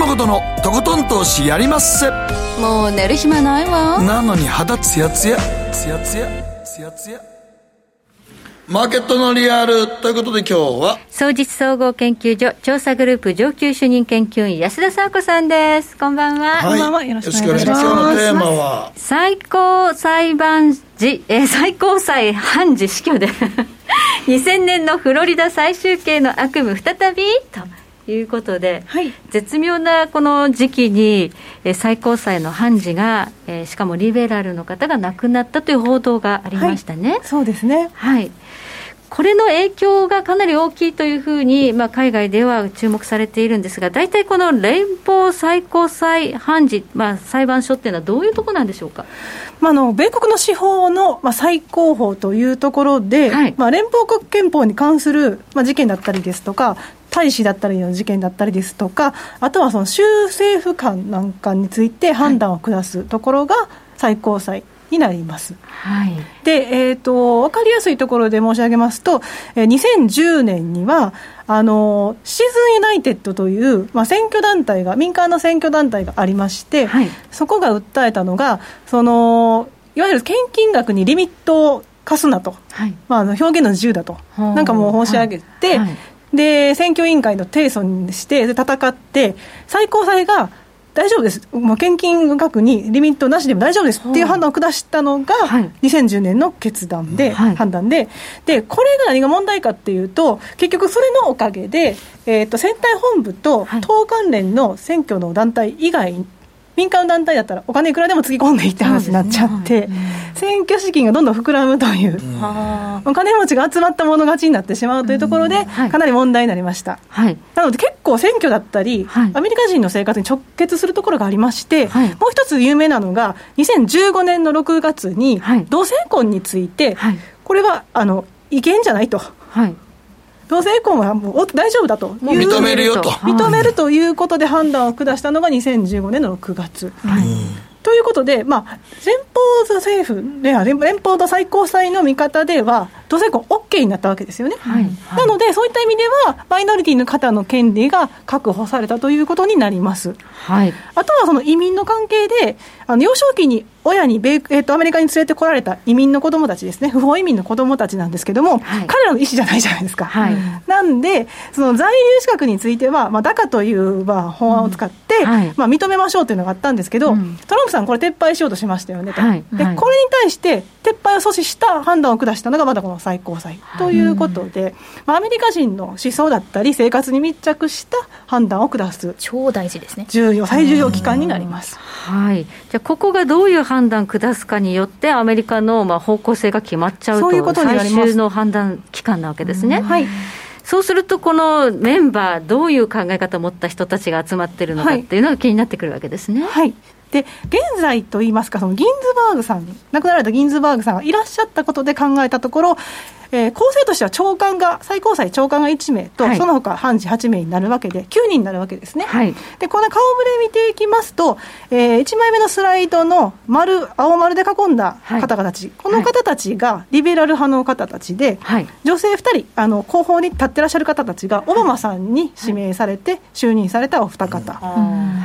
誠のとことん投資やりまっせ。もう寝る暇ないわ。なのに肌ツヤツヤ。ツヤツヤ。ツヤツヤ。マーケットのリアル。ということで今日は。総実総合研究所調査グループ上級主任研究員安田沙子さんです。こんばんは、はい、こんばんは。よろしくお願いします。今日のテーマは最高裁判時、えー、最高裁判事死去で。2000年のフロリダ最終刑の悪夢再びということで、はい、絶妙なこの時期に、えー、最高裁の判事が、えー、しかもリベラルの方が亡くなったという報道がありましたね。はい、そうですね。はい。これの影響がかなり大きいというふうに、まあ、海外では注目されているんですが、大体この連邦最高裁判事、まあ、裁判所っていうのは、どういうところなんでしょうか？まあ、あの米国の司法の、まあ、最高峰というところで、はい、まあ、連邦国憲法に関する、まあ、事件だったりですとか、大使だったりの事件だったりですとか、あとはその州政府間なんかについて判断を下すところが最高裁になります。はい、で、えーと、分かりやすいところで申し上げますと、えー、2010年にはあのシーズンユナイテッドという、まあ、選挙団体が、民間の選挙団体がありまして、はい、そこが訴えたのが、そのいわゆる献金額にリミットを課すなと、はい、まあ、表現の自由だと、なんかもう申し上げて、はい、で選挙委員会の提訴にして戦って最高裁が大丈夫です、もう献金額にリミットなしでも大丈夫ですっていう判断を下したのが、2010年の決断で、はい、判断で。で、これが何が問題かっていうと、結局それのおかげで、えーと、選対本部と党関連の選挙の団体以外民間団体だったらお金いくらでもつぎ込んでいって話になっちゃって、ね選挙資金がどんどん膨らむという、うん、お金持ちが集まったもの勝ちになってしまうというところで、かなり問題になりました、はい、なので結構選挙だったり、はい、アメリカ人の生活に直結するところがありまして、はい、もう一つ有名なのが2015年の6月に同性婚について、これはあの違憲じゃないと。はい同性婚はもう大丈夫だと。認めるよと。認めるということで判断を下したのが2015年の6月。はい。ということで、まあ、連邦政府連邦と最高裁の見方では、同性婚 OK になったわけですよね、はい。はい、なので、そういった意味では、マイノリティの方の権利が確保されたということになります。はい、あとはその移民の関係で、あの幼少期に親に米、えー、とアメリカに連れてこられた移民の子どもたちですね、不法移民の子どもたちなんですけども、はい、彼らの意思じゃないじゃないですか。はい、なんで、その在留資格については、まあ、DACA という、まあ、法案を使って、うん。はい、まあ、認めましょうというのがあったんですけど、うん、トランプさん、これ、撤廃しようとしましたよねと、でこれに対して、撤廃を阻止した判断を下したのが、まだこの最高裁ということで、まあ、アメリカ人の思想だったり、生活に密着した判断を下す、超大事ですね。重要、最重要機関になります。はい、じゃあ、ここがどういう判断下すかによって、アメリカのまあ方向性が決まっちゃうということ最終の判断機関なわけですね。はいそうすると、このメンバー、どういう考え方を持った人たちが集まってるのかっていうのが気になってくるわけですね。はい、で現在といいますか、そのギンズバーグさん、亡くなられたギンズバーグさんがいらっしゃったことで考えたところ、えー、構成としては長官が、最高裁長官が1名と、はい、その他判事8名になるわけで、9人になるわけですね。はい、で、この顔ぶれ見ていきますと、えー、1枚目のスライドの丸、青丸で囲んだ方々たち、はい、この方たちがリベラル派の方たちで、女性2人、あの後方に立ってらっしゃる方たちが、オバマさんに指名されて、就任されたお二方。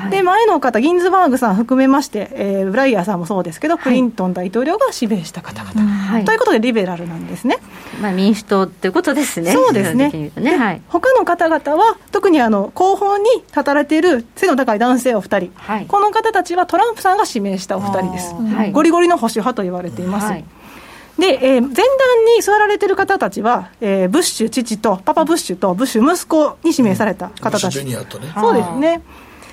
で、前の方、ギンズバーグさん含めまして、えー、ブライヤーさんもそうですけど、クリントン大統領が指名した方々。ということで、リベラルなんですね。まあ、民主党ということですね、そうですね、ね。はい、他の方々は、特にあの後方に立たれている背の高い男性お二人、はい、この方たちはトランプさんが指名したお二人です、はい、ゴリゴリの保守派と言われています。はい。で、えー、前段に座られている方たちは、えー、ブッシュ父と、パパブッシュと、ブッシュ息子に指名された方たち。うん。ね、そうですね。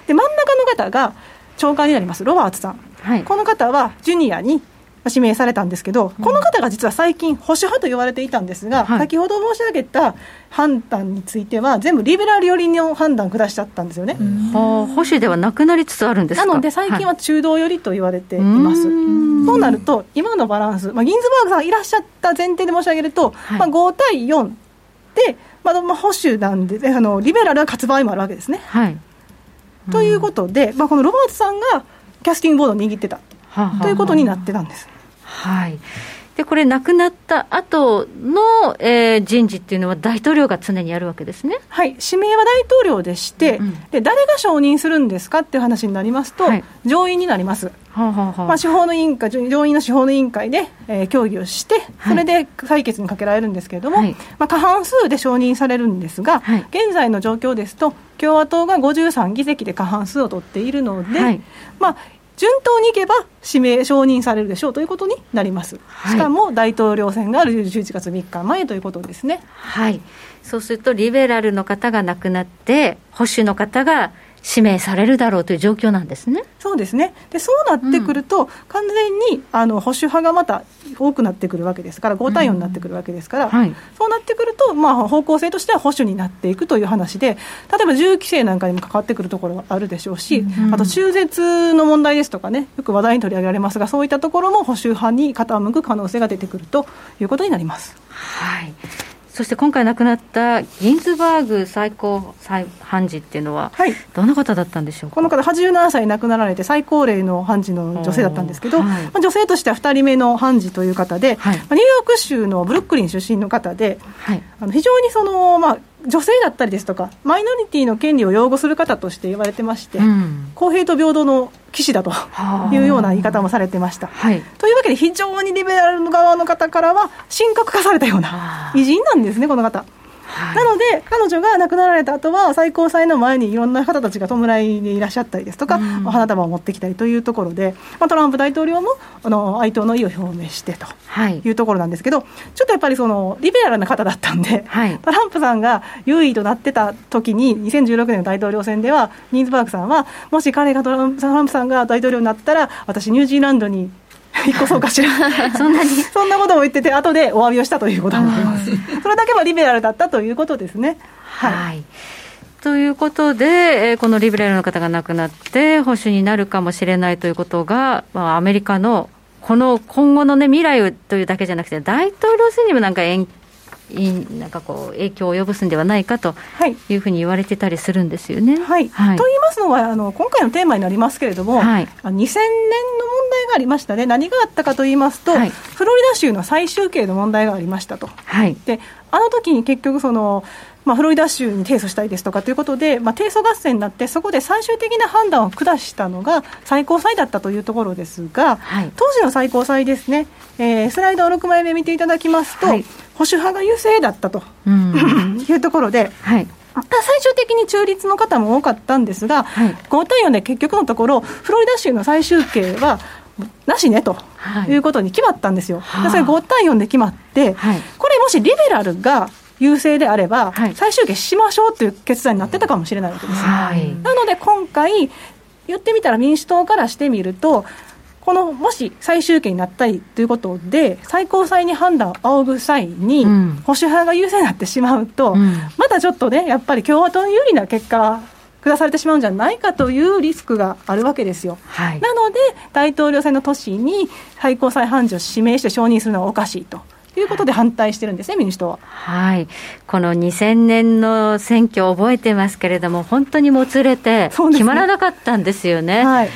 で、真ん中の方が長官になります、ロバーツさん。はい、この方は、ジュニアに指名されたんですけど、この方が実は最近、保守派と言われていたんですが、はい、先ほど申し上げた判断については、全部リベラル寄りの判断を下しちゃったんですよね。保守ではなくなりつつあるんですなので、最近は中道寄りと言われています。はい、そうなると、今のバランス、まあ、ギンズバーグさんいらっしゃった前提で申し上げると、はい、まあ、5対4で、まあ、まあ保守なんで、あのリベラルが勝つ場合もあるわけですね。はい、ということで、まあ、このロバートさんがキャスティングボードを握ってた、ということになってたんです。はい。でこれ、亡くなった後の、えー、人事っていうのは、大統領が常にやるわけですね、はい、指名は大統領でして、うんうん、で、誰が承認するんですかっていう話になりますと、はい、上院になります。はあはあ、まあ、司法の委員会、上院の司法の委員会で、えー、協議をして、それで採決にかけられるんですけれども、はい、まあ、過半数で承認されるんですが、はい、現在の状況ですと、共和党が53議席で過半数を取っているので、まあ、順当にいけば指名承認されるでしょうということになります、はい、しかも大統領選がある11月3日前ということですね。はい。そうすると、リベラルの方が亡くなって、保守の方が指名されるだろうという状況なんですね。そうですね。で、そうなってくると、うん、完全にあの保守派がまた多くなってくるわけですから、5対4になってくるわけですから、うんはい、そうなってくると、まあ、方向性としては保守になっていくという話で、例えば銃規制なんかにも関わってくるところがあるでしょうし、うん、あと中絶の問題ですとかね、よく話題に取り上げられますが、そういったところも保守派に傾く可能性が出てくるということになります。はいそして今回亡くなったギンズバーグ最高裁判事っていうのは、はい、どんな方だったんでしょうこの方、87歳亡くなられて、最高齢の判事の女性だったんですけど、はい、まあ、女性としては2人目の判事という方で、はい、まあ、ニューヨーク州のブルックリン出身の方で、あの非常にその、まあ、女性だったりですとか、マイノリティの権利を擁護する方として言われてまして、うん、公平と平等の騎士だというような言い方もされてました。はい、というわけで、非常にリベラルの側の方からは、神格化されたような偉人なんですね、この方。はい、なので、彼女が亡くなられた後は、最高裁の前にいろんな方たちが弔いにいらっしゃったりですとか、うん、花束を持ってきたりというところで、まあ、トランプ大統領もあの哀悼の意を表明してとい。うところなんですけど、はい、ちょっとやっぱりそのリベラルな方だったんで、はい、トランプさんが優位となってた時に、2016年の大統領選では、ニーズバーグさんは、もし彼がトランプさんが大統領になったら、私、ニュージーランドに引っ越そうかしら。そんなに。そんなことも言ってて後でお詫びをしたということになります。それだけはリベラルだったということですね。はい、はい。ということで、えー、このリベラルの方が亡くなって、保守になるかもしれないということが、まあ、アメリカのこの今後の、ね、未来というだけじゃなくて、大統領選にもなんか延なんかこう影響を及ぼすんではないかとい。うふうに言われてたりするんでよね。はい、はい、と言いますのはあの、今回のテーマになりますけれども、はい、2000年の問題がありましたね、何があったかと言いますと、はい、フロリダ州の再集計の問題がありましたと。はい、であの時に結局そのまあ、フロリダ州に提訴したいですとかということで、まあ、提訴合戦になって、そこで最終的な判断を下したのが最高裁だったというところですが、はい、当時の最高裁ですね、えー、スライドを6枚目見ていただきますと、はい、保守派が優勢だったと、うん、いうところで、はい、最終的に中立の方も多かったんですが、はい、5対4で結局のところ、フロリダ州の最終刑は、なしねとい。うことに決まったんですよ、はい、それ5対4で決まって、はい、これ、もしリベラルが優勢であれば、はい、最終決しましょうという決断になってたかもしれないわけです、はい、なので今回、言ってみたら民主党からしてみると、このもし最終決になったりということで、最高裁に判断を仰ぐ際に、保守派が優勢になってしまうと、うん、またちょっとね、やっぱり共和党に有利な結果下されてしまうんじゃないかというリスクがあるわけですよ。はい、なので、大統領選の年に最高裁判事を指名して承認するのはおかしいと。ということで反対してるんですね、民主党は。はい、この2000年の選挙を覚えてますけれども、本当にもつれて、決まらなかったんですよね。ねはい。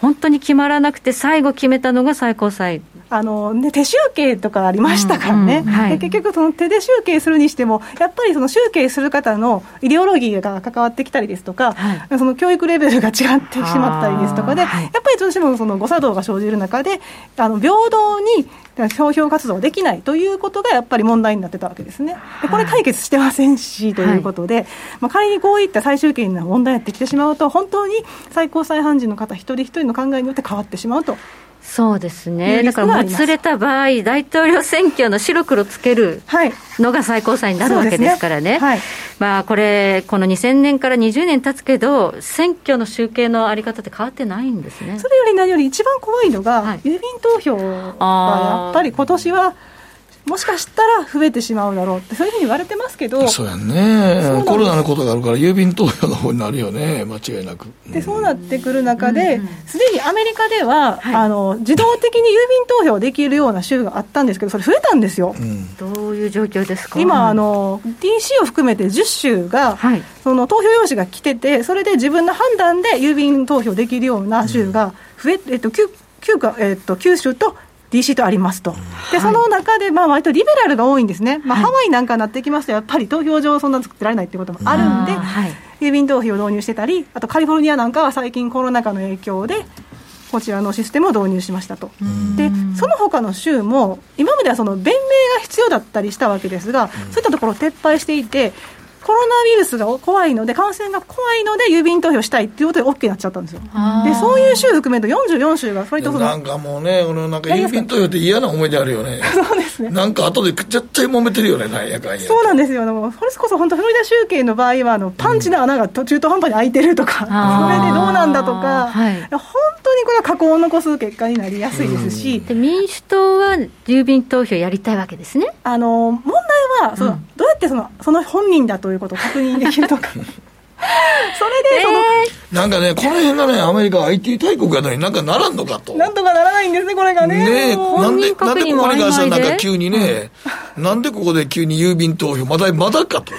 本当に決まらなくて、最後決めたのが最高裁。あの、ね、手集計とかありましたからね、うんうんはい、結局、その手で集計するにしても、やっぱりその集計する方のイデオロギーが関わってきたりですとか、はい、その教育レベルが違ってしまったりですとかで、やっぱりどうしてもその誤作動が生じる中で、あの平等に投票活動できないということがやっぱり問題になってたわけですね。でこれ解決してませんしということで、はい、まあ、仮にこういった最終権な問題になってきてしまうと、本当に最高裁判事の方一人一人の考えによって変わってしまうとそうですね、だからもつれた場合、大統領選挙の白黒つけるのが最高裁になるわけですからね、ね。はい、まあ、これ、この2000年から20年経つけど、選挙の集計のあり方って変わってないんですね。それより何より、一番怖いのが、郵便投票はやっぱり今年はもしかしたら増えてしまうだろうってそういうふうに言われてますけどそうやね。コロナのことがあるから郵便投票の方になるよね。間違いなく。でそうなってくる中ですで、にアメリカでは、はい、あの自動的に郵便投票できるような州があったんですけどそれ増えたんですよ、うん、どういう状況ですか？今あの DC を含めて10州が、はい、その投票用紙が来ててそれで自分の判断で郵便投票できるような州が増え、えっと 9, 9, かえっと、9州と DC とありますと、でその中で、まあ割とリベラルが多いんですね、まあ、ハワイなんかになってきますと、やっぱり投票所、そんな作ってられないっていうこともあるんで、はい、郵便投票を導入してたり、あとカリフォルニアなんかは最近、コロナ禍の影響で、こちらのシステムを導入しましたと。で、その他の州も、今まではその弁明が必要だったりしたわけですが、そういったところを撤廃していて、コロナウイルスが怖いので、感染が怖いので、郵便投票したいっていうことで OK になっちゃったんですよ。で、そういう州含めると44州が、それとなんかもうね、このなんか郵便投票って嫌な思い出あるよね。そうですね。なんか後で絶対揉めてるよね、なんやかんや。そうなんですよ。でも、それこそ本当、フロリダ集計の場合は、あの、パンチの穴が中途半端に開いてるとか、うん、それでどうなんだとか、はい、本当にこれは過去を残す結果になりやすいですし。で民主党は郵便投票やりたいわけですね。あの、問題は、その、うん、どうやってその、その本人だということを確認でききるとか それでその、えー、なんかね、この辺がね、アメリカ IT 大国やのになんかならんのかと。なんとかならないんですね、これがね。ねなんで、なんでここに関してはなんか急にね、うん、なんでここで急に郵便投票、まだ、まだかと。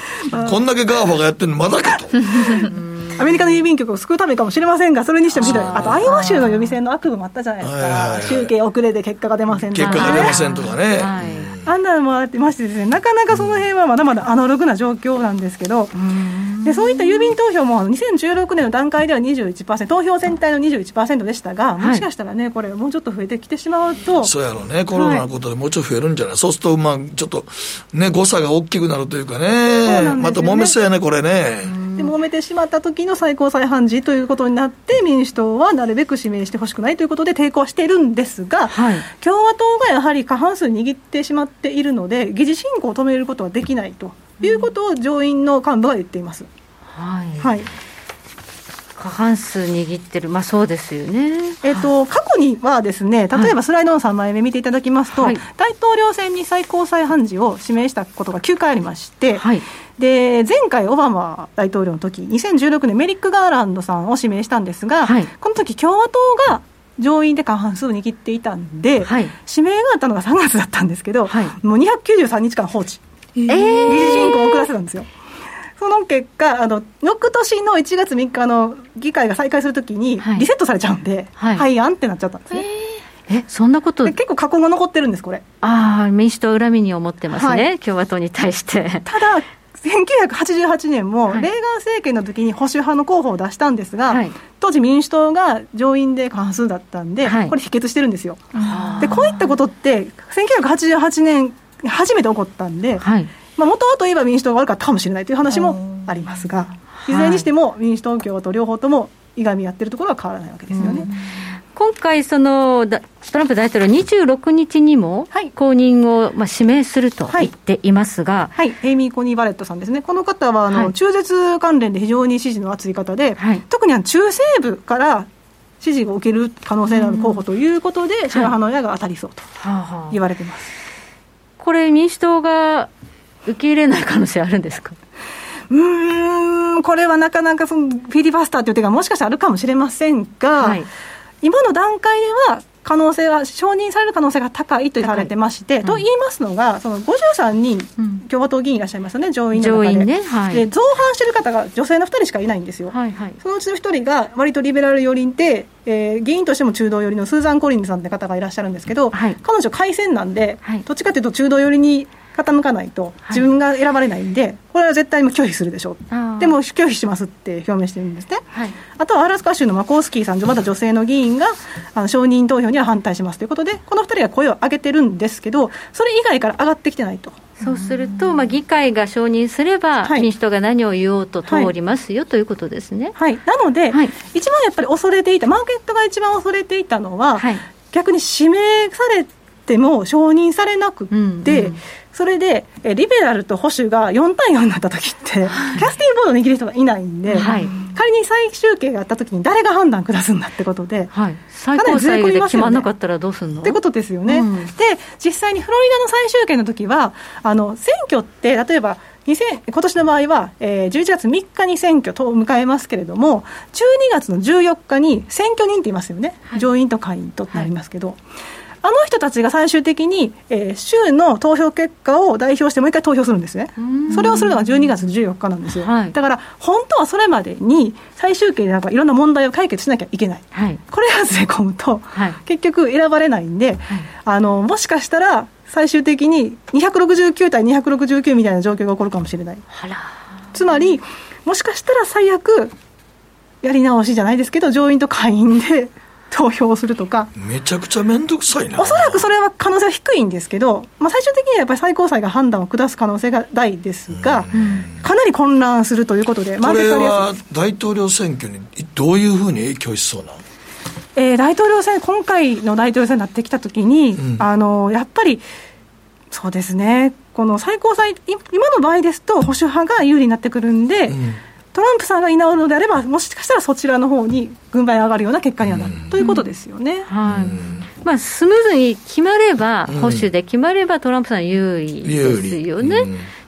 こんだけガーファがやってるのまだかと。アメリカの郵便局を救うためかもしれませんが、それにしてもひどい、あと、アイオワ州の予備選の悪夢もあったじゃないですか、集計遅れで結果が出ませんとか、結果が出ませんとかね。はい、あんなのもあってましてですね、なかなかその辺はまだまだアナログな状況なんですけど、でそういった郵便投票も2016年の段階では21%、投票全体の21%でしたが、もしかしたらね、これ、もうちょっと増えてきてしまうと、そうやろうね、コロナのことでもうちょっと増えるんじゃない、はい、そうすると、まあ、ちょっと、ね、誤差が大きくなるというかね、ね。また揉めそうやね、これね。で揉めてしまった時の最高裁判事ということになって民主党はなるべく指名してほしくないということで抵抗しているんですが、はい、共和党がやはり過半数握ってしまっているので議事進行を止めることはできないということを上院の幹部は言っています。はい、はい過半数握ってる、まあ、そうですよね、えーと、過去にはですね例えばスライドの3枚目見ていただきますと、はい、大統領選に最高裁判事を指名したことが9回ありまして、はい、で前回、オバマ大統領の時2016年、メリック・ガーランドさんを指名したんですが、はい、この時共和党が上院で過半数を握っていたんで、指名があったのが3月だったんですけど、もう293日間放置、えー、議事進行を遅らせたんですよ。その結果、あの翌年の1月3日の議会が再開するときに、リセットされちゃうんで、はい、廃案ってなっちゃったんですね。えそんなこと結構過去が残ってるんです、これ。ああ、民主党恨みに思ってますね、はい、共和党に対して。ただ、1988年も、レーガン政権の時に保守派の候補を出したんですが、はい、当時、民主党が上院で過半数だったんで、はい、これ、否決してるんですよ。でこういったことって、1988年、初めて起こったんで、はいまあ、元はといえば民主党が悪かったかもしれないという話もありますが、いずれにしても民主党、共和党両方ともいがみ合ってるところは変わらないわけですよね。今回、そのトランプ大統領、26日にも後任を、まあ、指名すると言っていますが、はい、はい、エイミー・コニー・バレットさんですね、この方はあの、はい、中絶関連で非常に支持の厚い方で、はい、特にあの中西部から支持を受ける可能性のある候補ということで、白羽の矢が当たりそうと言われてます。これ民主党が受け入れない可能性あるんですか？うんこれはなかなかそのフィリバスターという手がもしかしたらあるかもしれませんが、はい、今の段階では可能性は、承認される可能性が高いと言われてまして、うん、と言いますのが、その53人、共和党議員いらっしゃいますよね、上院の中で。ね。はい、で造反してる方が女性の2人しかいないんですよ。はいはい、そのうちの1人が、割とリベラル寄りで、えー、議員としても中道寄りのスーザン・コリンズさんって方がいらっしゃるんですけど、はい、彼女、改選なんで、どっちかというと中道寄りに傾かないと自分が選ばれないんで、はい、これは絶対に拒否するでしょう。でも拒否しますって表明してるんですね、はい、あとはアラスカ州のマコースキーさんまた女性の議員があの承認投票には反対しますということでこの2人が声を上げてるんですけどそれ以外から上がってきてないと。そうすると、まあ、議会が承認すれば、民主党が何を言おうと通りますよ、はい、ということですね。はい、なので、はい、一番やっぱり恐れていた、マーケットが一番恐れていたのは、逆に指名されても承認されなくって、うんうんそれで、えリベラルと保守が4対4になった時って、キャスティングボード握る人がいないんで、はい、仮に再集計があったときに誰が判断下すんだってことで、はい、最高裁で決まらなかったらどうするの？ってことですよね、うん、で実際にフロリダの再集計の時はあの選挙って例えば今年の場合は、えー、11月3日に選挙と迎えますけれども、12月の14日に選挙人って言いますよね、はい、上院と下院となりますけど、はい、あの人たちが最終的に、えー、州の投票結果を代表してもう一回投票するんですね、それをするのが12月14日なんですよ、はい、だから本当はそれまでに最終形でなんかいろんな問題を解決しなきゃいけない、はい、これがずれ込むと、はい、結局選ばれないんで、あのもしかしたら最終的に269対269みたいな状況が起こるかもしれない。つまり、もしかしたら最悪、やり直しじゃないですけど、上院と下院で投票するとか、めちゃくちゃ面倒くさいな、おそらくそれは可能性は低いんですけど、まあ、最終的にはやっぱり最高裁が判断を下す可能性が大ですが、かなり混乱するということで、これは大統領選挙にどういうふうに影響しそうなの？えー、大統領選、今回の大統領選になってきたときに、うん、あのやっぱり、そうですね、この最高裁、今の場合ですと、保守派が有利になってくるんで、うん、トランプさんがいなるのであれば、もしかしたらそちらの方に軍配上がるような結果にはなる、うん、ということですよね。はい。まあ、スムーズに決まれば、保守で決まれば、トランプさん有利ですよね。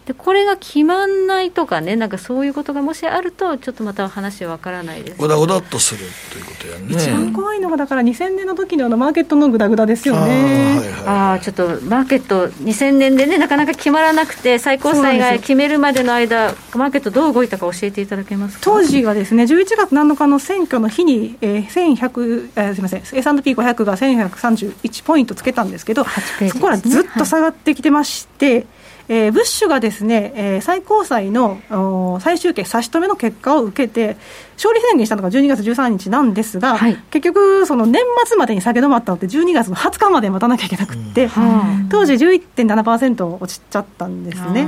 でこれが決まんないとかね、なんかそういうことがもしあると、ちょっとまた話は分からないですごだごだっとするということやね。一番怖いのが、だから2000年の時のあのマーケットのぐだぐだですよね。あ、あちょっとマーケット、2000年でね、なかなか決まらなくて、最高裁が決めるまでの間、マーケット、どう動いたか教えていただけます当時はですね、11月7日の選挙の日に、えー、1100、えー、すみません、S&P500 が1131ポイントつけたんですけど、ね、そこからずっと下がってきてまして、はいえー、ブッシュがですね、えー、最高裁の最終決、差し止めの結果を受けて、勝利宣言したのが12月13日なんですが、はい、結局、その年末までに下げ止まったのって、12月の20日まで待たなきゃいけなくて、うん、当時11.7%落ちちゃったんですね。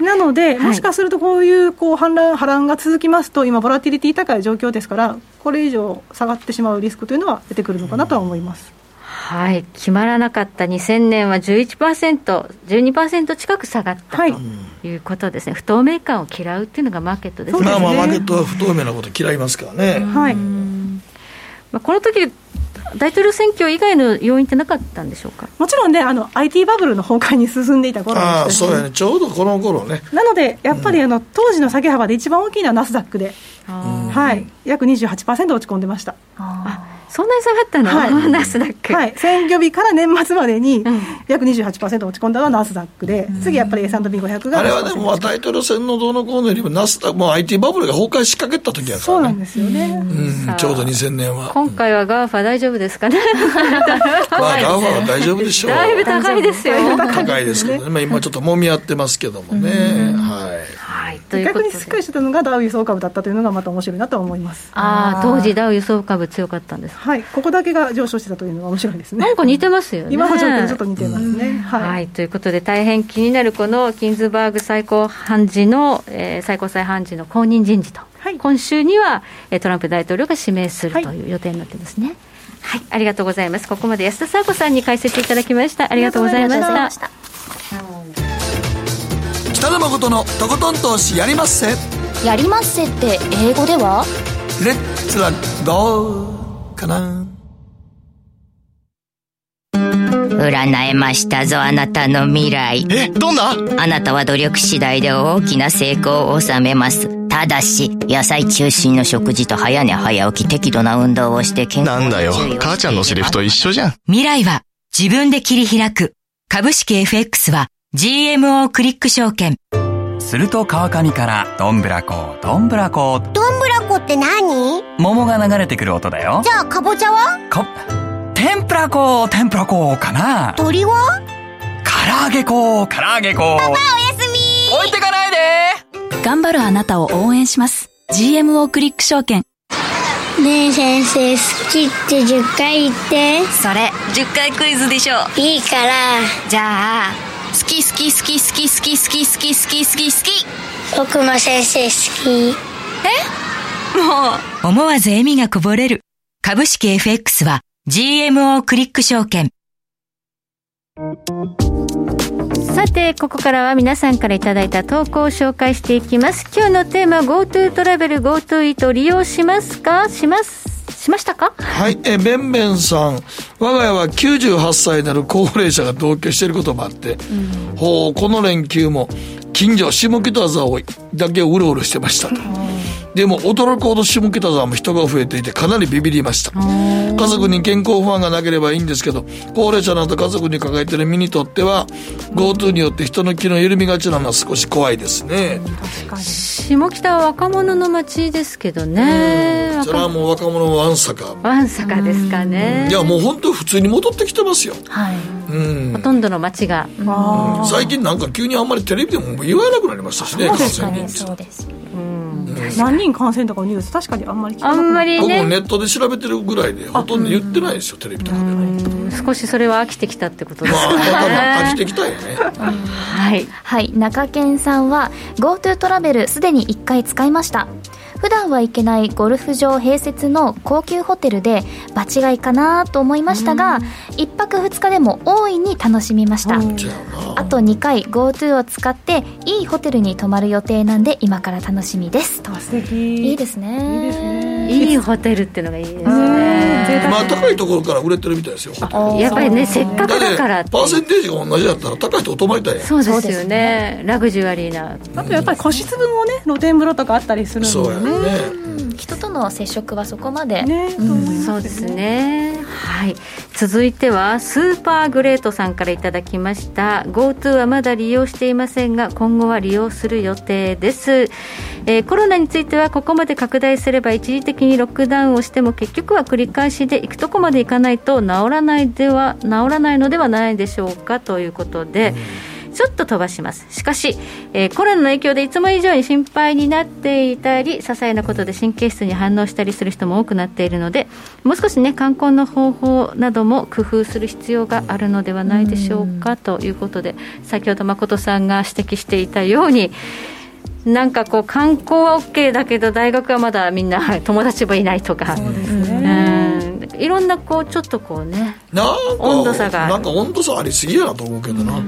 なので、もしかするとこういうこう反乱波乱が続きますと、今、ボラティリティ高い状況ですから、これ以上下がってしまうリスクというのは出てくるのかなとは思います。はい、決まらなかった2000年は11%、12%近く下がったということですね、不透明感を嫌うっていうのがマーケットですね。まあまあ、マーケットは不透明なこと嫌いますからね。はい。まあ、この時大統領選挙以外の要因ってなかったんでしょうか？もちろんね、あの IT バブルの崩壊に進んでいた頃であそうやね、ちょうどこの頃ね。なので、やっぱりあの、うん、当時の下げ幅で一番大きいのはナスダックで、はい、約28%落ち込んでました。あそんなに下がったの、はい、ナスダック、はい、選挙日から年末までに約28%落ち込んだのはナスダックで、うん、次やっぱり S&P500 があれはでも大統領選のどうのこうのよりもナスダックもう IT バブルが崩壊しかけた時やから、ね、そうなんですよね、うん、ちょうど2000年は。今回は GAFA 大丈夫ですかね？まあ GAFA は大丈夫でしょう。だいぶ高いですよ。高いですけどね、まあ、今ちょっともみ合ってますけどもね、はいはい、逆にしっかりしてたのがダウ輸送株だったというのがまた面白いなと思います。ああ当時ダウ輸送株強かったんです。はいここだけが上昇してたというのが面白いですね。なんか似てますよね。今の状況ちょっと似てますね、はい、はい、ということで大変気になるこのキンズバーグ最高判事の、えー、最高裁判事の後任人事と、はい、今週にはトランプ大統領が指名するという予定になってますね、はいはい、ありがとうございます。ここまで安田沙子さんに解説いただきました。ありがとうございました。北野誠のとことん投資やりまっせ。やりまっせって英語では？レッツはどうかな。占えましたぞあなたの未来。えどんな？あなたは努力次第で大きな成功を収めます。ただし野菜中心の食事と早寝早起き適度な運動をして健康なんだよ。母ちゃんのセリフと一緒じゃん。未来は自分で切り開く。株式 FX は GMO クリック証券。すると川上からどんぶらこ、どんぶらこ。どんぶらこって何？桃が流れてくる音だよ。じゃあかぼちゃは？か、天ぷらこ、天ぷらこかな。鳥は？唐揚げこ、唐揚げこ。パパおやすみ置いてかないで頑張るあなたを応援します。GMO クリック証券。ねえ先生好きって10回言ってそれ10回クイズでしょいいからじゃあ好き好き好き好き好き好き好き好き好き好き僕も先生好きえもう思わず笑みがこぼれる株式 FX は GMO クリック証券さてここからは皆さんからいただいた投稿を紹介していきます今日のテーマ GoTo トラベル GoTo イート利用しますかしますしましたか？はい、え、べんべんさん。我が家は98歳になる高齢者が同居していることもあって、うん、ほう、この連休も、近所下北沢をだけうろうろしてましたと。でも驚くほど下北沢も人が増えていてかなりビビりました。家族に健康不安がなければいいんですけど高齢者など家族に抱えている身にとっては GoTo によって人の気の緩みがちなのは少し怖いですね。下北は若者の街ですけどね、それはもう若者わんさか。わんさかですかね。いやもう本当普通に戻ってきてますよ。はい、うん、ほとんどの街が、うん、最近なんか急にあんまりテレビでも言わなくなりましたしねそうですかねそうです何人感染とかニュース確かにあんまり聞あんまり、ね、僕もネットで調べてるぐらいでほとんど言ってないですよテレビとかで。も少しそれは飽きてきたってことですね、まあ、飽きてきたよね。はい、はい、中堅さんは GoTo トラベルすでに1回使いました普段は行けないゴルフ場併設の高級ホテルで場違いかなと思いましたが1泊2日でも大いに楽しみました。あと2回 GoTo を使っていいホテルに泊まる予定なんで今から楽しみです。と。素敵。いいですね。いいですね。いいホテルっていうのがいいですね。まあ高いところから売れてるみたいですよやっぱりねせっかくだからパーセンテージが同じだったら高いとこ泊まりたいやそうですよね。ラグジュアリーな。あとやっぱり個室分もね露天風呂とかあったりするんでそうやね人との接触はそこまで、ねうん、そうですね。はい。続いてはスーパーグレートさんからいただきました。GoTo はまだ利用していませんが今後は利用する予定です、えー、コロナについてはここまで拡大すれば一時的にロックダウンをしても結局は繰り返しで行くとこまで行かないと治らないでは治らないのではないでしょうかということで、うんちょっと飛ばします。しかし、えー、コロナの影響でいつも以上に心配になっていたり、些細なことで神経質に反応したりする人も多くなっているので、もう少しね、観光の方法なども工夫する必要があるのではないでしょうか、ということで、先ほど誠さんが指摘していたように、なんかこう観光は OK だけど大学はまだみんな友達もいないとか。そうですねいろんなこうちょっとこうね温度差がなんか温度差ありすぎやなと思うけどな、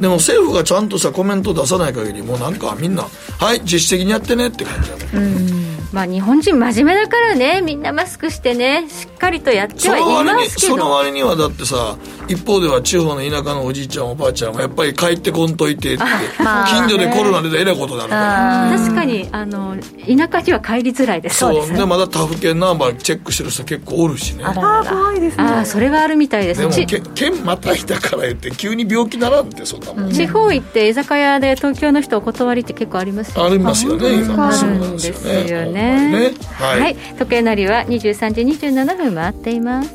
でも政府がちゃんとしたコメント出さない限りもうなんかみんなはい自主的にやってねって感じだねまあ日本人真面目だからねみんなマスクしてねしっかりとやってはいますけど。その割にはだってさ一方では地方の田舎のおじいちゃんおばあちゃんはやっぱり帰ってこんといてって、まあ、近所でコロナでえらいことになるから。確かにあの田舎には帰りづらいです。そうで,、ね、まだ他府県ナンバーチェックしてる人結構おるしね。ああ怖いですね。あそれはあるみたいです。でも県またいだから言って急に病気ならんってそんなもん、うん、地方行って居酒屋で東京の人お断りって結構ありますよね。ありますよね。今そうなんですよねね。はい、はい、時計のりは23時27分回っています。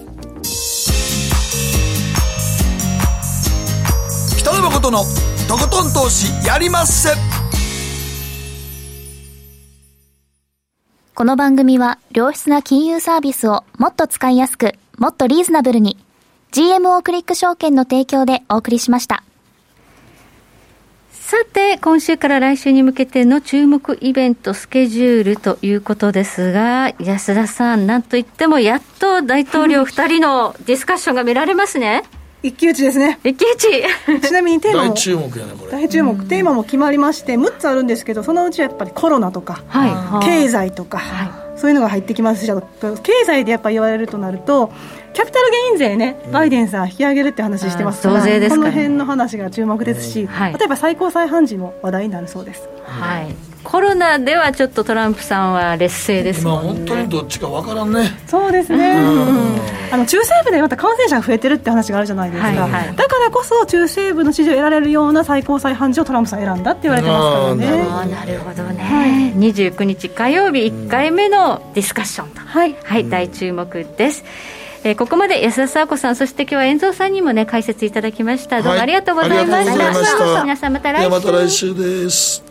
北野誠のとことん投資やりまっせ。この番組は良質な金融サービスをもっと使いやすくもっとリーズナブルに GMO クリック証券の提供でお送りしましたさて、今週から来週に向けての注目イベント、スケジュールということですが、安田さん、なんといってもやっと大統領2人のディスカッションが見られますね。一騎打ちですね。一騎打ち。ちなみにテーマも。大注目やね、これ。大注目。テーマも決まりまして、6つあるんですけど、そのうちやっぱりコロナとか、はい、経済とか、はい、そういうのが入ってきますし、経済でやっぱ言われるとなると、キャピタルゲイン税ね、バイデンさん引き上げるって話してますから、ね、この辺の話が注目ですし、はい、例えば最高裁判事も話題になるそうです。はいコロナではちょっとトランプさんは劣勢ですもん、ね、今本当にどっちか分からんね。そうですね、あの中西部でまた感染者が増えてるって話があるじゃないですか、はい。はい、だからこそ中西部の支持を得られるような最高裁判事をトランプさん選んだって言われてますからね。あなるほどね、はい、29日火曜日1回目のディスカッションと、はい、はい、大注目です。えー、ここまで安田沙子さんそして今日は遠藤さんにもね解説いただきました。どうもありがとうございました,、はい、皆さんまた来週。また来週です